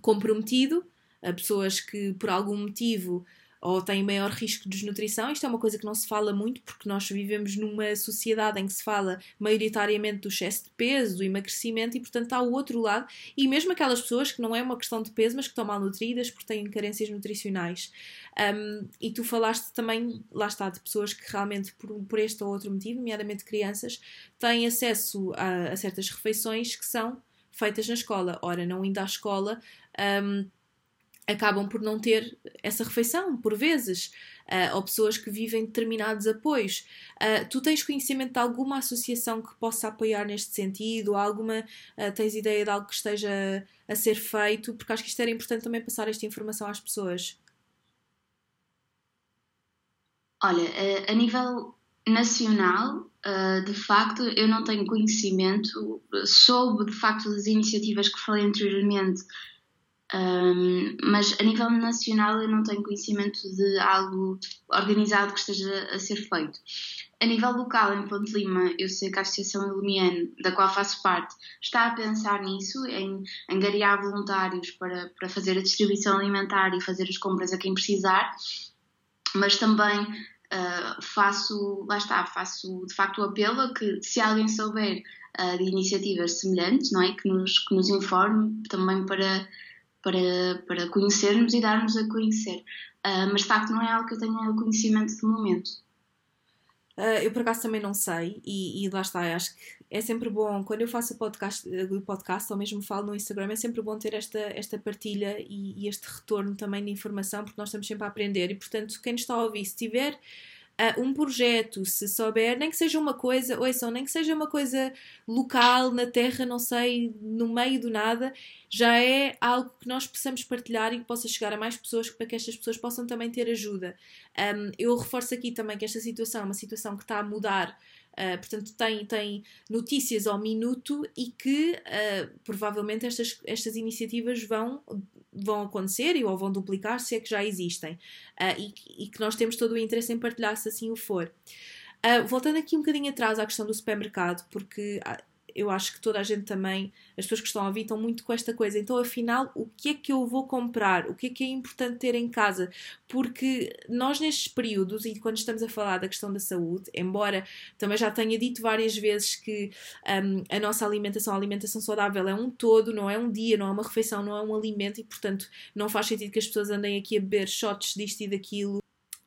comprometido, uh, pessoas que por algum motivo ou têm maior risco de desnutrição. Isto é uma coisa que não se fala muito porque nós vivemos numa sociedade em que se fala maioritariamente do excesso de peso, do emagrecimento e, portanto, há o outro lado. E mesmo aquelas pessoas que não é uma questão de peso, mas que estão mal nutridas porque têm carências nutricionais. Um, e tu falaste também, lá está, de pessoas que realmente, por, por este ou outro motivo, nomeadamente crianças, têm acesso a, a certas refeições que são feitas na escola. Ora, não indo à escola. Um, acabam por não ter essa refeição, por vezes, uh, ou pessoas que vivem determinados apoios. Uh, tu tens conhecimento de alguma associação que possa apoiar neste sentido? Alguma, uh, tens ideia de algo que esteja a ser feito? Porque acho que isto era importante também passar esta informação às pessoas. Olha, a nível nacional, de facto, eu não tenho conhecimento, soube de facto das iniciativas que falei anteriormente um, mas a nível nacional eu não tenho conhecimento de algo organizado que esteja a ser feito. A nível local, em Ponte Lima, eu sei que a Associação Ilumiane, da qual faço parte, está a pensar nisso, em angariar voluntários para, para fazer a distribuição alimentar e fazer as compras a quem precisar, mas também uh, faço, lá está, faço de facto o apelo a que se alguém souber uh, de iniciativas semelhantes, não é, que nos, que nos informe também para para, para conhecermos e darmos a conhecer. Uh, mas de facto não é algo que eu tenha conhecimento de momento. Uh, eu por acaso também não sei, e, e, lá está, acho que é sempre bom, quando eu faço o podcast, o podcast ou mesmo falo no Instagram, é sempre bom ter esta, esta partilha e, e este retorno também de informação, porque nós estamos sempre a aprender, e portanto, quem nos está a ouvir, se tiver uh, um projeto, se souber, nem que seja uma coisa, ouçam, nem que seja uma coisa local, na terra, não sei, no meio do nada, já é algo que nós possamos partilhar e que possa chegar a mais pessoas para que estas pessoas possam também ter ajuda. Um, eu reforço aqui também que esta situação é uma situação que está a mudar. Uh, portanto, tem, tem notícias ao minuto e que uh, provavelmente estas, estas iniciativas vão vão acontecer ou vão duplicar se é que já existem uh, e, e, que nós temos todo o interesse em partilhar se assim o for. Voltando aqui um bocadinho atrás à questão do supermercado, porque eu acho que toda a gente também, as pessoas que estão a ouvir, estão muito com esta coisa. Então, afinal, o que é que eu vou comprar? O que é que é importante ter em casa? Porque nós, nestes períodos, e quando estamos a falar da questão da saúde, embora também já tenha dito várias vezes que um, a nossa alimentação, a alimentação saudável é um todo, não é um dia, não é uma refeição, não é um alimento, e portanto não faz sentido que as pessoas andem aqui a beber shots disto e daquilo.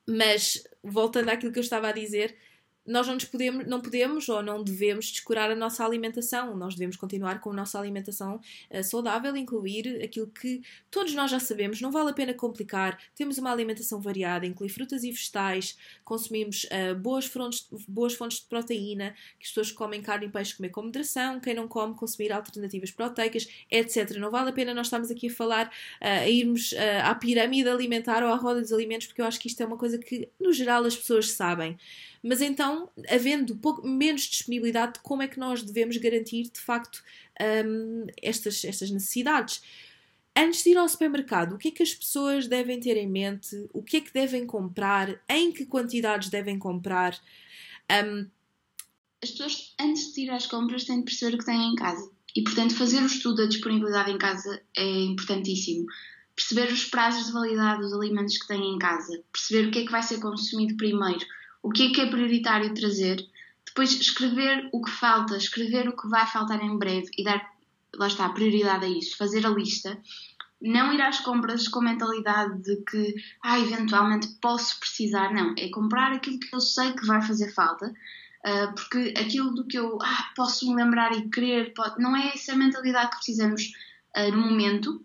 Mas, voltando àquilo que eu estava a dizer, nós não, podemos, não podemos ou não devemos descurar a nossa alimentação. Nós devemos continuar com a nossa alimentação uh, saudável, incluir aquilo que todos nós já sabemos, não vale a pena complicar. Temos uma alimentação variada, inclui frutas e vegetais, consumimos uh, boas, fontes, boas fontes de proteína, que as pessoas que comem carne e peixe comer com moderação, quem não come, consumir alternativas proteicas, etc. Não vale a pena nós estarmos aqui a falar, uh, a irmos à pirâmide alimentar ou à roda dos alimentos, porque eu acho que isto é uma coisa que, no geral, as pessoas sabem. Mas então, havendo pouco, menos disponibilidade de como é que nós devemos garantir de facto um, estas, estas necessidades. Antes de ir ao supermercado, o que é que as pessoas devem ter em mente? O que é que devem comprar? Em que quantidades devem comprar? Um... As pessoas, antes de ir às compras, têm de perceber o que têm em casa. E, portanto, fazer o estudo da disponibilidade em casa é importantíssimo. Perceber os prazos de validade dos alimentos que têm em casa. Perceber o que é que vai ser consumido primeiro o que é que é prioritário trazer, Depois, escrever o que falta, escrever o que vai faltar em breve e dar, lá está, prioridade a isso, fazer a lista. Não ir às compras com mentalidade de que, ah, eventualmente posso precisar. Não, é comprar aquilo que eu sei que vai fazer falta. Uh, porque aquilo do que eu ah, posso me lembrar e querer, não é essa a mentalidade que precisamos uh, no momento.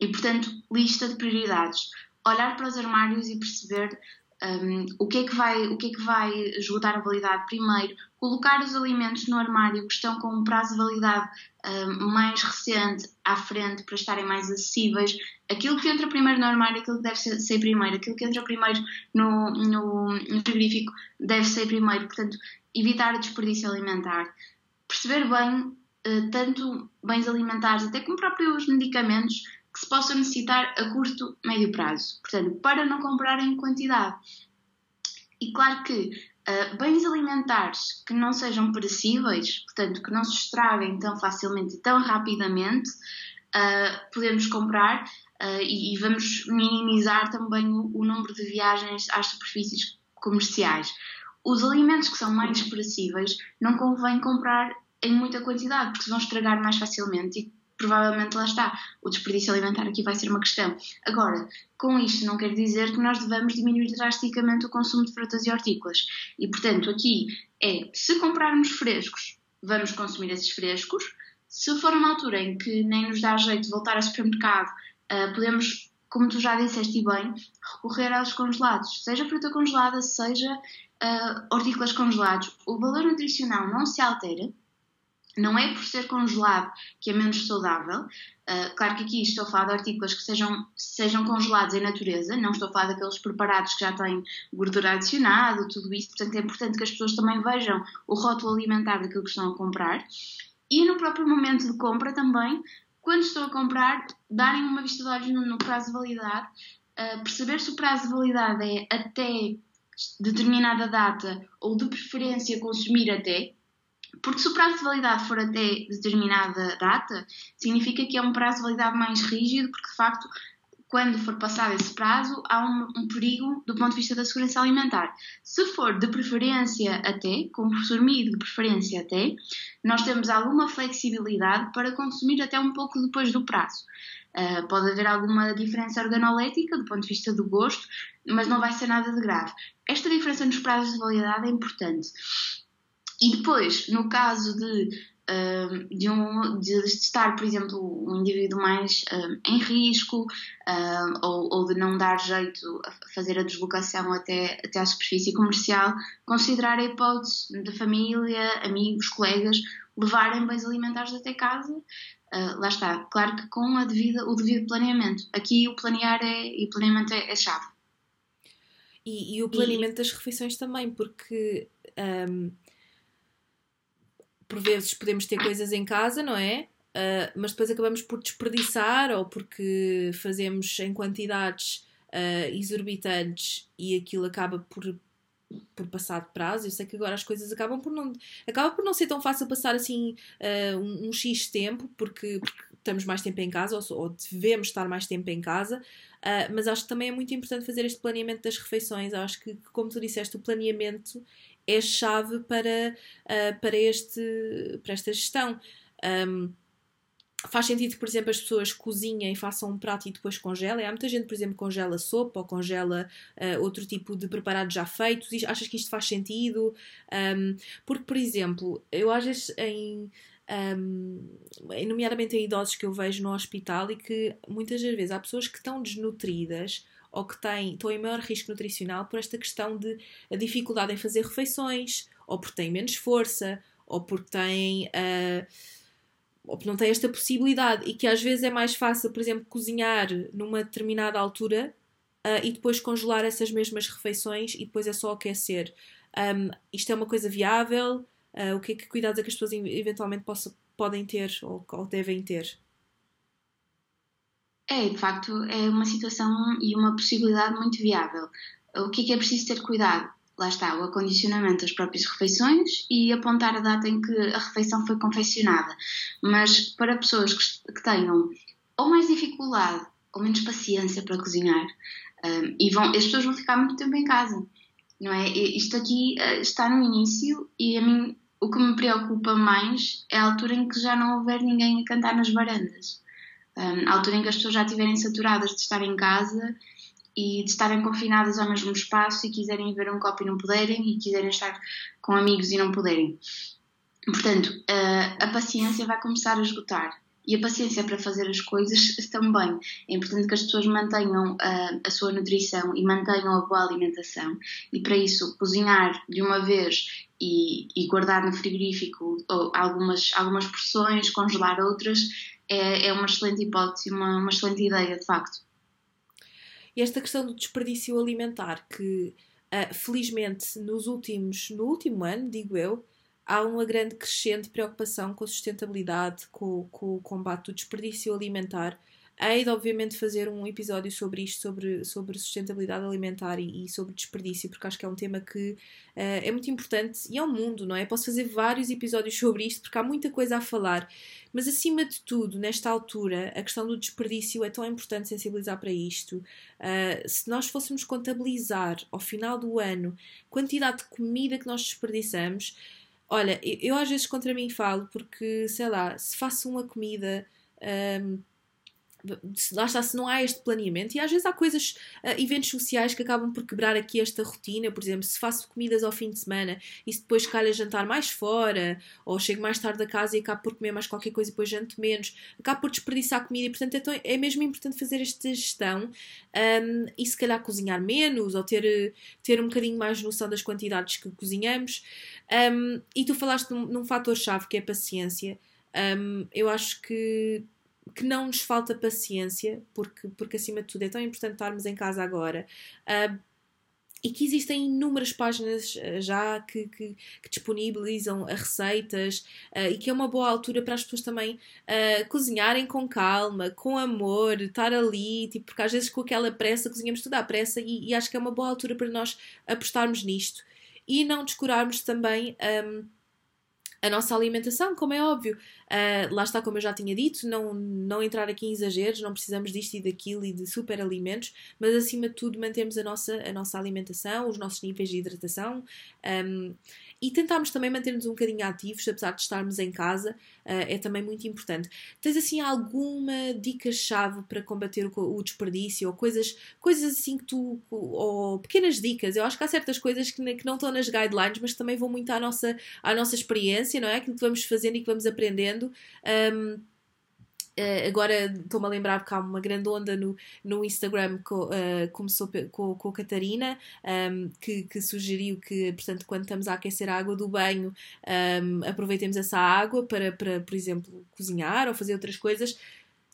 E, portanto, lista de prioridades. Olhar para os armários e perceber um, o, que é que vai, o que é que vai esgotar a validade? Primeiro, colocar os alimentos no armário que estão com um prazo de validade um, mais recente à frente para estarem mais acessíveis, aquilo que entra primeiro no armário, aquilo que deve ser, ser primeiro, aquilo que entra primeiro no, no, no frigorífico deve ser primeiro, portanto, evitar desperdício alimentar, perceber bem uh, tanto bens alimentares até como próprios medicamentos que se possam necessitar a curto, médio prazo. Portanto, para não comprar em quantidade. E claro que uh, bens alimentares que não sejam perecíveis, portanto, que não se estraguem tão facilmente e tão rapidamente, uh, podemos comprar uh, e, e, vamos minimizar também o, o número de viagens às superfícies comerciais. Os alimentos que são mais perecíveis não convém comprar em muita quantidade, porque se vão estragar mais facilmente provavelmente lá está. O desperdício alimentar aqui vai ser uma questão. Agora, com isto não quer dizer que nós devamos diminuir drasticamente o consumo de frutas e hortícolas. E, portanto, aqui é, se comprarmos frescos, vamos consumir esses frescos. Se for uma altura em que nem nos dá jeito de voltar ao supermercado, uh, podemos, como tu já disseste bem, recorrer aos congelados. Seja fruta congelada, seja uh, hortícolas congelados. O valor nutricional não se altera, não é por ser congelado que é menos saudável. Uh, claro que aqui estou a falar de artículos que sejam, sejam congelados em natureza, não estou a falar daqueles preparados que já têm gordura adicionada, tudo isso. Portanto, é importante que as pessoas também vejam o rótulo alimentar daquilo que estão a comprar. E no próprio momento de compra também, quando estou a comprar, darem uma vista de olhos no, no prazo de validade, uh, perceber se o prazo de validade é até determinada data ou de preferência consumir até, porque se o prazo de validade for até determinada data, significa que é um prazo de validade mais rígido, porque de facto, quando for passado esse prazo, há um, um perigo do ponto de vista da segurança alimentar. Se for de preferência até, consumir de preferência até, nós temos alguma flexibilidade para consumir até um pouco depois do prazo. Uh, pode haver alguma diferença organolética do ponto de vista do gosto, mas não vai ser nada de grave. Esta diferença nos prazos de validade é importante. E depois, no caso de, uh, de, um, de estar, por exemplo, um indivíduo mais uh, em risco uh, ou, ou, de não dar jeito a fazer a deslocação até, até à superfície comercial, considerar a hipótese de família, amigos, colegas levarem bens alimentares até casa. Uh, lá está, claro que com a devida, o devido planeamento. Aqui o planear é, e o planeamento é, é chave. E, e, o planeamento e... das refeições também, porque um, por vezes podemos ter coisas em casa, não é? Uh, mas depois acabamos por desperdiçar ou porque fazemos em quantidades uh, exorbitantes e aquilo acaba por, por passar de prazo. Eu sei que agora as coisas acabam por não, acaba por não ser tão fácil passar assim uh, um, um, X tempo, porque, porque, estamos mais tempo em casa ou, ou devemos estar mais tempo em casa. mas acho que também é muito importante fazer este planeamento das refeições. Acho que, como tu disseste, o planeamento é chave para, uh, para, este, para esta gestão. Um, faz sentido que, por exemplo, as pessoas cozinhem, façam um prato e depois congelem. Há muita gente, por exemplo, congela sopa ou congela uh, outro tipo de preparados já feitos. Achas que isto faz sentido? Um, porque, por exemplo, eu às vezes em. Um, nomeadamente em idosos que eu vejo no hospital e que muitas das vezes há pessoas que estão desnutridas ou que têm, estão em maior risco nutricional por esta questão de a dificuldade em fazer refeições, ou porque têm menos força, ou porque têm. Uh, ou porque não têm esta possibilidade e que às vezes é mais fácil, por exemplo, cozinhar numa determinada altura uh, e depois congelar essas mesmas refeições e depois é só aquecer. Um, isto é uma coisa viável? Uh, o que é que cuidados é que as pessoas eventualmente possa, podem ter ou, ou devem ter? É, de facto, é uma situação e uma possibilidade muito viável. O que é que é preciso ter cuidado? Lá está, o acondicionamento das próprias refeições e apontar a data em que a refeição foi confeccionada. Mas para pessoas que, tenham ou mais dificuldade ou menos paciência para cozinhar, um, e vão, as pessoas vão ficar muito tempo em casa. não é? Isto aqui uh, está no início e a mim o que me preocupa mais é a altura em que já não houver ninguém a cantar nas varandas. Um, a altura em que as pessoas já estiverem saturadas de estar em casa e de estarem confinadas ao mesmo espaço e quiserem ver um copo e não poderem e quiserem estar com amigos e não poderem. Portanto, uh, a paciência vai começar a esgotar e a paciência para fazer as coisas também. É importante que as pessoas mantenham a, a sua nutrição e mantenham a boa alimentação. E para isso, cozinhar de uma vez e, e guardar no frigorífico algumas, algumas porções, congelar outras, é, é uma excelente hipótese, uma, uma excelente ideia, de facto. E esta questão do desperdício alimentar, que uh, felizmente nos últimos, no último ano, digo eu, há uma grande crescente preocupação com a sustentabilidade, com, com o combate do desperdício alimentar. Hei de, obviamente, fazer um episódio sobre isto, sobre, sobre sustentabilidade alimentar e, e sobre desperdício, porque acho que é um tema que uh, é muito importante e é um mundo, não é? Posso fazer vários episódios sobre isto, porque há muita coisa a falar. Mas, acima de tudo, nesta altura, a questão do desperdício é tão importante sensibilizar para isto. Uh, se nós fôssemos contabilizar ao final do ano a quantidade de comida que nós desperdiçamos, Olha, eu, eu, às vezes contra mim falo porque, sei lá, se faço uma comida. Um, lá está, se não há este planeamento, e às vezes há coisas, uh, eventos sociais que acabam por quebrar aqui esta rotina, por exemplo, se faço comidas ao fim de semana e se depois calha jantar mais fora, ou chego mais tarde a casa e acabo por comer mais qualquer coisa e depois janto menos, acabo por desperdiçar comida e portanto é, tão, é mesmo importante fazer esta gestão um, e se calhar cozinhar menos ou ter, ter um bocadinho mais noção das quantidades que cozinhamos. Um, e tu falaste num, num fator-chave que é a paciência. Um, eu acho que que não nos falta paciência, porque, porque acima de tudo é tão importante estarmos em casa agora. Uh, e que existem inúmeras páginas uh, já que, que, que, disponibilizam receitas uh, e que é uma boa altura para as pessoas também uh, cozinharem com calma, com amor, estar ali, tipo, porque às vezes com aquela pressa cozinhamos tudo à pressa e, e acho que é uma boa altura para nós apostarmos nisto e não descurarmos também. Um, a nossa alimentação, como é óbvio. Uh, lá está, como eu já tinha dito, não, não entrar aqui em exageros, não precisamos disto e daquilo e de super alimentos, mas acima de tudo mantemos a nossa, a nossa alimentação, os nossos níveis de hidratação um, e tentarmos também manter-nos um bocadinho ativos, apesar de estarmos em casa, uh, é também muito importante. Tens assim alguma dica-chave para combater o, desperdício ou coisas, coisas assim que tu. ou pequenas dicas? Eu acho que há certas coisas que não estão nas guidelines, mas também vão muito à nossa, à nossa experiência, não é? Aquilo que vamos fazendo e que vamos aprendendo. Um, Uh, agora estou-me a lembrar que há uma grande onda no, no Instagram que uh, começou com, com a Catarina, um, ehm, que, que, sugeriu que, portanto, quando estamos a aquecer a água do banho, um, ehm, aproveitemos essa água para, para, por exemplo, cozinhar ou fazer outras coisas.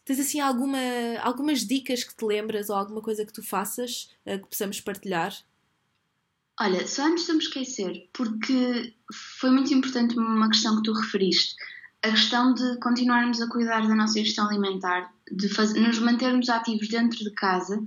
Tens assim alguma, algumas dicas que te lembras ou alguma coisa que tu faças uh, que possamos partilhar? Olha, só antes de me esquecer, porque foi muito importante uma questão que tu referiste a questão de continuarmos a cuidar da nossa gestão alimentar, de fazer, nos mantermos ativos dentro de casa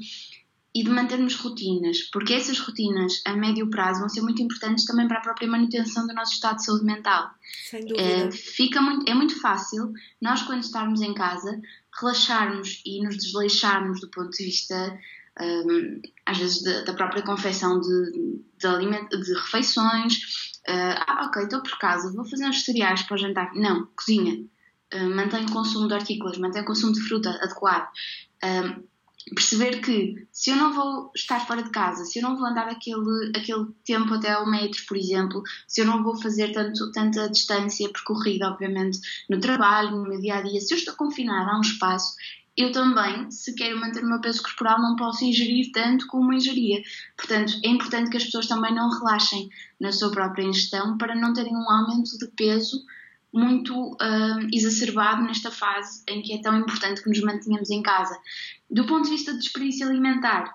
e de mantermos rotinas, porque essas rotinas a médio prazo vão ser muito importantes também para a própria manutenção do nosso estado de saúde mental. Sem dúvida. É, fica muito, é muito fácil nós, quando estarmos em casa, relaxarmos e nos desleixarmos do ponto de vista, um, às vezes, da, da própria confecção de, de, de refeições Uh, ah, ok, estou por casa, vou fazer uns cereais para o jantar. Não, cozinha. Uh, mantém o consumo de hortícolas, mantém o consumo de fruta adequado. Uh, perceber que se eu não vou estar fora de casa, se eu não vou andar aquele, aquele tempo até ao metro, por exemplo, se eu não vou fazer tanto, tanta distância percorrida, obviamente, no trabalho, no meu dia a dia, se eu estou confinada a um espaço, eu também, se quero manter o meu peso corporal, não posso ingerir tanto como ingeria. Portanto, é importante que as pessoas também não relaxem na sua própria ingestão para não terem um aumento de peso muito uh, exacerbado nesta fase em que é tão importante que nos mantenhamos em casa. Do ponto de vista de desperdício alimentar,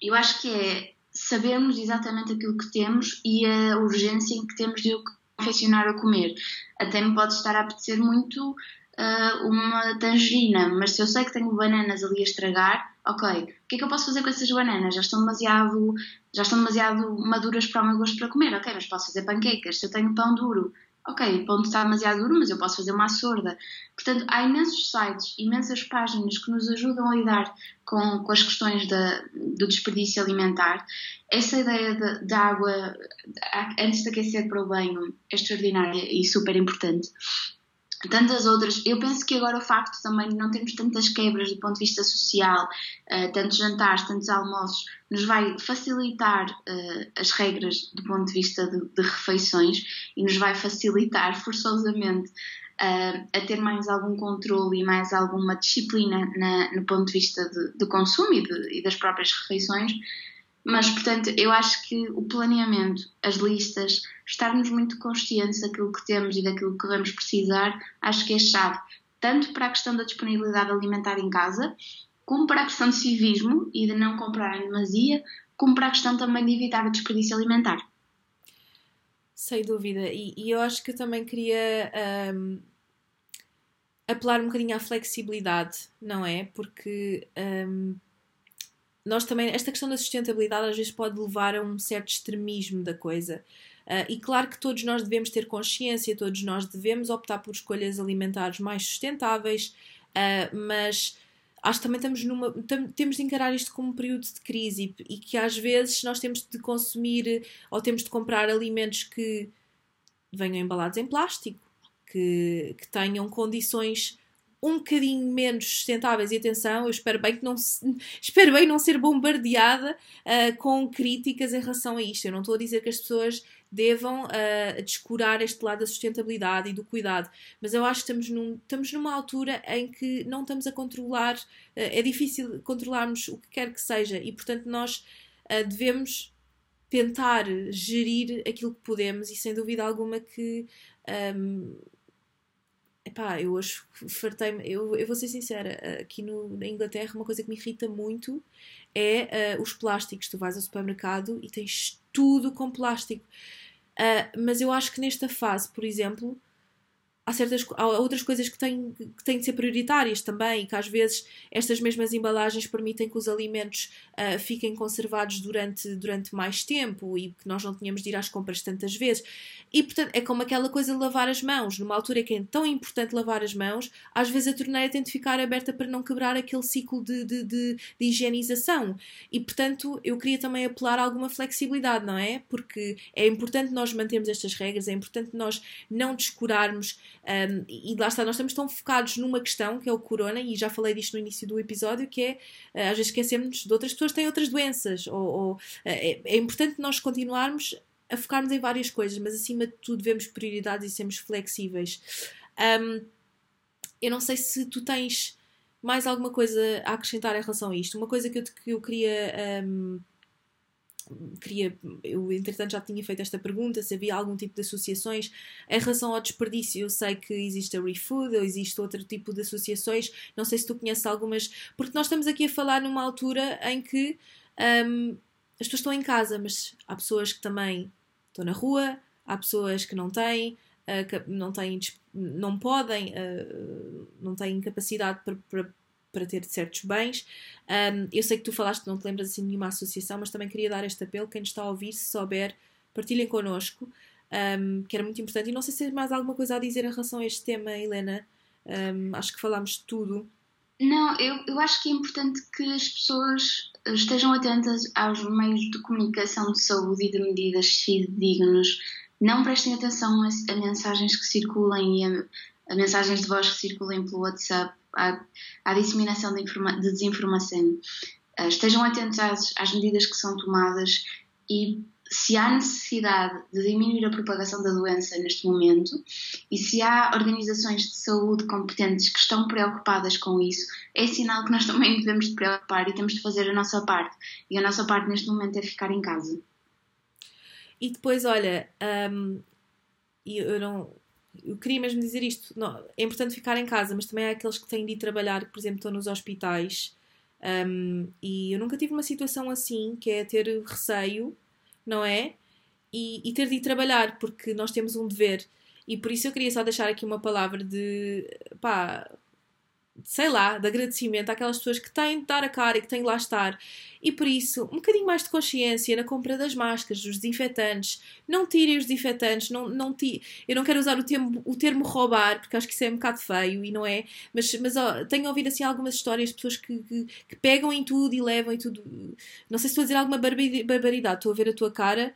eu acho que é sabermos exatamente aquilo que temos e a urgência em que temos de o confeccionar a comer. Até me pode estar a apetecer muito uh, uma tangerina, mas se eu sei que tenho bananas ali a estragar, ok, o que é que eu posso fazer com essas bananas? Já estão demasiado, já estão demasiado maduras para o meu gosto para comer, ok, mas posso fazer panquecas. Se eu tenho pão duro, ok, o ponto está demasiado duro, mas eu posso fazer uma sorda. Portanto, há imensos sites, imensas páginas que nos ajudam a lidar com, com as questões do desperdício alimentar. Essa ideia de, de água antes de aquecer para o banho é extraordinária e super importante tantas outras. Eu penso que agora o facto também de não termos tantas quebras do ponto de vista social, uh, tantos jantares, tantos almoços, nos vai facilitar uh, as regras do ponto de vista de, de, refeições e nos vai facilitar forçosamente uh, a ter mais algum controle e mais alguma disciplina na, no ponto de vista de consumo e, de, e das próprias refeições. Mas, portanto, eu acho que o planeamento, as listas, estarmos muito conscientes daquilo que temos e daquilo que vamos precisar, acho que é chave, tanto para a questão da disponibilidade alimentar em casa, como para a questão de civismo e de não comprar em demasia, como para a questão também de evitar o desperdício alimentar. Sem dúvida, e, e eu acho que eu também queria um, apelar um bocadinho à flexibilidade, não é? Porque. Um, nós também, esta questão da sustentabilidade às vezes pode levar a um certo extremismo da coisa. Uh, e claro que todos nós devemos ter consciência, todos nós devemos optar por escolhas alimentares mais sustentáveis, uh, mas acho que também estamos numa, temos de encarar isto como um período de crise e, e, que às vezes nós temos de consumir ou temos de comprar alimentos que venham embalados em plástico, que, que tenham condições um bocadinho menos sustentáveis. E atenção, eu espero bem que não espero bem não ser bombardeada uh, com críticas em relação a isto. Eu não estou a dizer que as pessoas devam uh, descurar este lado da sustentabilidade e do cuidado, mas eu acho que estamos, num, estamos numa altura em que não estamos a controlar, uh, é difícil controlarmos o que quer que seja, e portanto nós devemos tentar gerir aquilo que podemos, e sem dúvida alguma que. Um, Epá, eu hoje fartei-me. Eu, eu vou ser sincera, aqui no, na Inglaterra, uma coisa que me irrita muito é uh, os plásticos. Tu vais ao supermercado e tens tudo com plástico. Uh, mas eu acho que nesta fase, por exemplo, há, certas, há outras coisas que têm, que têm de ser prioritárias também, que às vezes estas mesmas embalagens permitem que os alimentos uh, fiquem conservados durante, durante mais tempo e que nós não tenhamos de ir às compras tantas vezes. E portanto é como aquela coisa de lavar as mãos, numa altura que é tão importante lavar as mãos, às vezes a torneira tem de ficar aberta para não quebrar aquele ciclo de, de, de, de higienização. E portanto eu queria também apelar a alguma flexibilidade, não é? Porque é importante nós mantermos estas regras, é importante nós não descurarmos um, e lá está, nós estamos tão focados numa questão que é o corona, e já falei disto no início do episódio, que é ah, às vezes esquecemos de outras pessoas que têm outras doenças, ou, ou ah, é, é, importante nós continuarmos a focarmos em várias coisas, mas acima de tudo devemos prioridades e sermos flexíveis. Um, eu não sei se tu tens mais alguma coisa a acrescentar em relação a isto. Uma coisa que eu, que eu queria um, queria, eu entretanto já tinha feito esta pergunta, se havia algum tipo de associações em relação ao desperdício. Eu sei que existe a ReFood, ou existe outro tipo de associações, não sei se tu conheces algumas, porque nós estamos aqui a falar numa altura em que um, as pessoas estão em casa, mas há pessoas que também estão na rua, há pessoas que não têm, uh, que não têm, não podem, uh, não têm capacidade para, para para ter certos bens. Um, eu sei que tu falaste que não te lembras assim de nenhuma associação, mas também queria dar este apelo. Quem nos está a ouvir, se souber, partilhem connosco, um, que era muito importante. E não sei se tens mais alguma coisa a dizer em relação a este tema, Helena. Um, acho que falámos de tudo. Não, eu, eu acho que é importante que as pessoas estejam atentas aos meios de comunicação de saúde e de medidas fidedignos. Não prestem atenção a, a mensagens que circulem e a, a mensagens de voz que circulem pelo WhatsApp à, à disseminação de, de desinformação. Uh, estejam atentos às, às medidas que são tomadas e se há necessidade de diminuir a propagação da doença neste momento e se há organizações de saúde competentes que estão preocupadas com isso, é sinal que nós também devemos de preocupar e temos de fazer a nossa parte. E a nossa parte neste momento é ficar em casa. E depois, olha, um, eu não, eu queria mesmo dizer isto. Não, é importante ficar em casa, mas também há aqueles que têm de ir trabalhar, por exemplo, estão nos hospitais. Um, e eu nunca tive uma situação assim, que é ter receio, não é? E, e, ter de ir trabalhar, porque nós temos um dever. E por isso eu queria só deixar aqui uma palavra de pá, sei lá, de agradecimento àquelas pessoas que têm de dar a cara e que têm de lá estar. E por isso, um bocadinho mais de consciência na compra das máscaras, dos desinfetantes. Não tirem os desinfetantes, não, não ti... eu não quero usar o termo, o termo roubar, porque acho que isso é um bocado feio e não é. Mas, mas ó, tenho ouvido assim algumas histórias de pessoas que, que, que, pegam em tudo e levam em tudo. Não sei se estou a dizer alguma barbaridade, estou a ver a tua cara.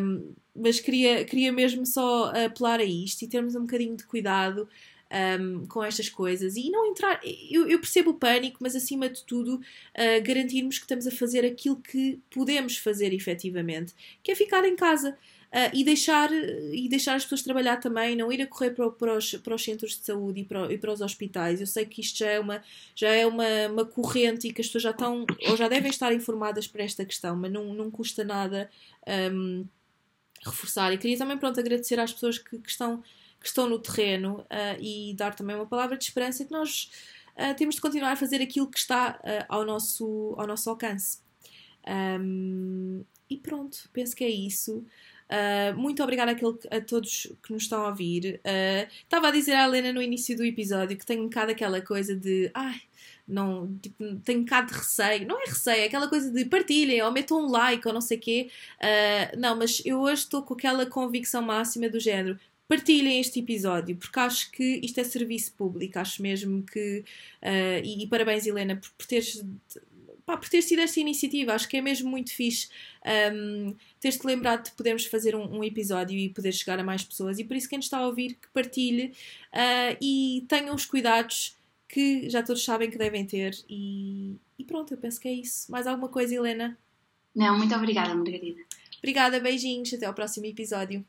Um, mas queria, queria mesmo só apelar a isto e termos um bocadinho de cuidado um, com estas coisas e não entrar. Eu, eu, percebo o pânico, mas acima de tudo, uh, garantirmos que estamos a fazer aquilo que podemos fazer efetivamente, que é ficar em casa. Uh, e, deixar, e deixar as pessoas trabalhar também, não ir a correr para, para, os, para os centros de saúde e para, e para os hospitais. Eu sei que isto já é, uma, já é uma, uma corrente e que as pessoas já estão ou já devem estar informadas para esta questão, mas não, não custa nada um, reforçar. E queria também pronto, agradecer às pessoas que, que estão que estão no terreno uh, e dar também uma palavra de esperança que nós uh, temos de continuar a fazer aquilo que está uh, ao, nosso, ao nosso alcance. Um, e pronto, penso que é isso. Uh, muito obrigada àquele, a todos que nos estão a ouvir. Uh, estava a dizer à Helena no início do episódio que tenho um bocado aquela coisa de. Ai, não, tipo, tenho um bocado de receio. Não é receio, é aquela coisa de partilhem ou metam um like ou não sei o quê. Uh, não, mas eu hoje estou com aquela convicção máxima do género partilhem este episódio, porque acho que isto é serviço público, acho mesmo que. Uh, e, e, parabéns, Helena, por, por teres. Pá, por ter sido esta iniciativa, acho que é mesmo muito fixe um, teres-te lembrado de podermos fazer um, um, episódio e poder chegar a mais pessoas. E por isso, quem nos está a ouvir, que partilhe uh, e tenham os cuidados que já todos sabem que devem ter. E, e pronto, eu penso que é isso. Mais alguma coisa, Helena? Não, muito obrigada, Margarida. Obrigada, beijinhos, até ao próximo episódio.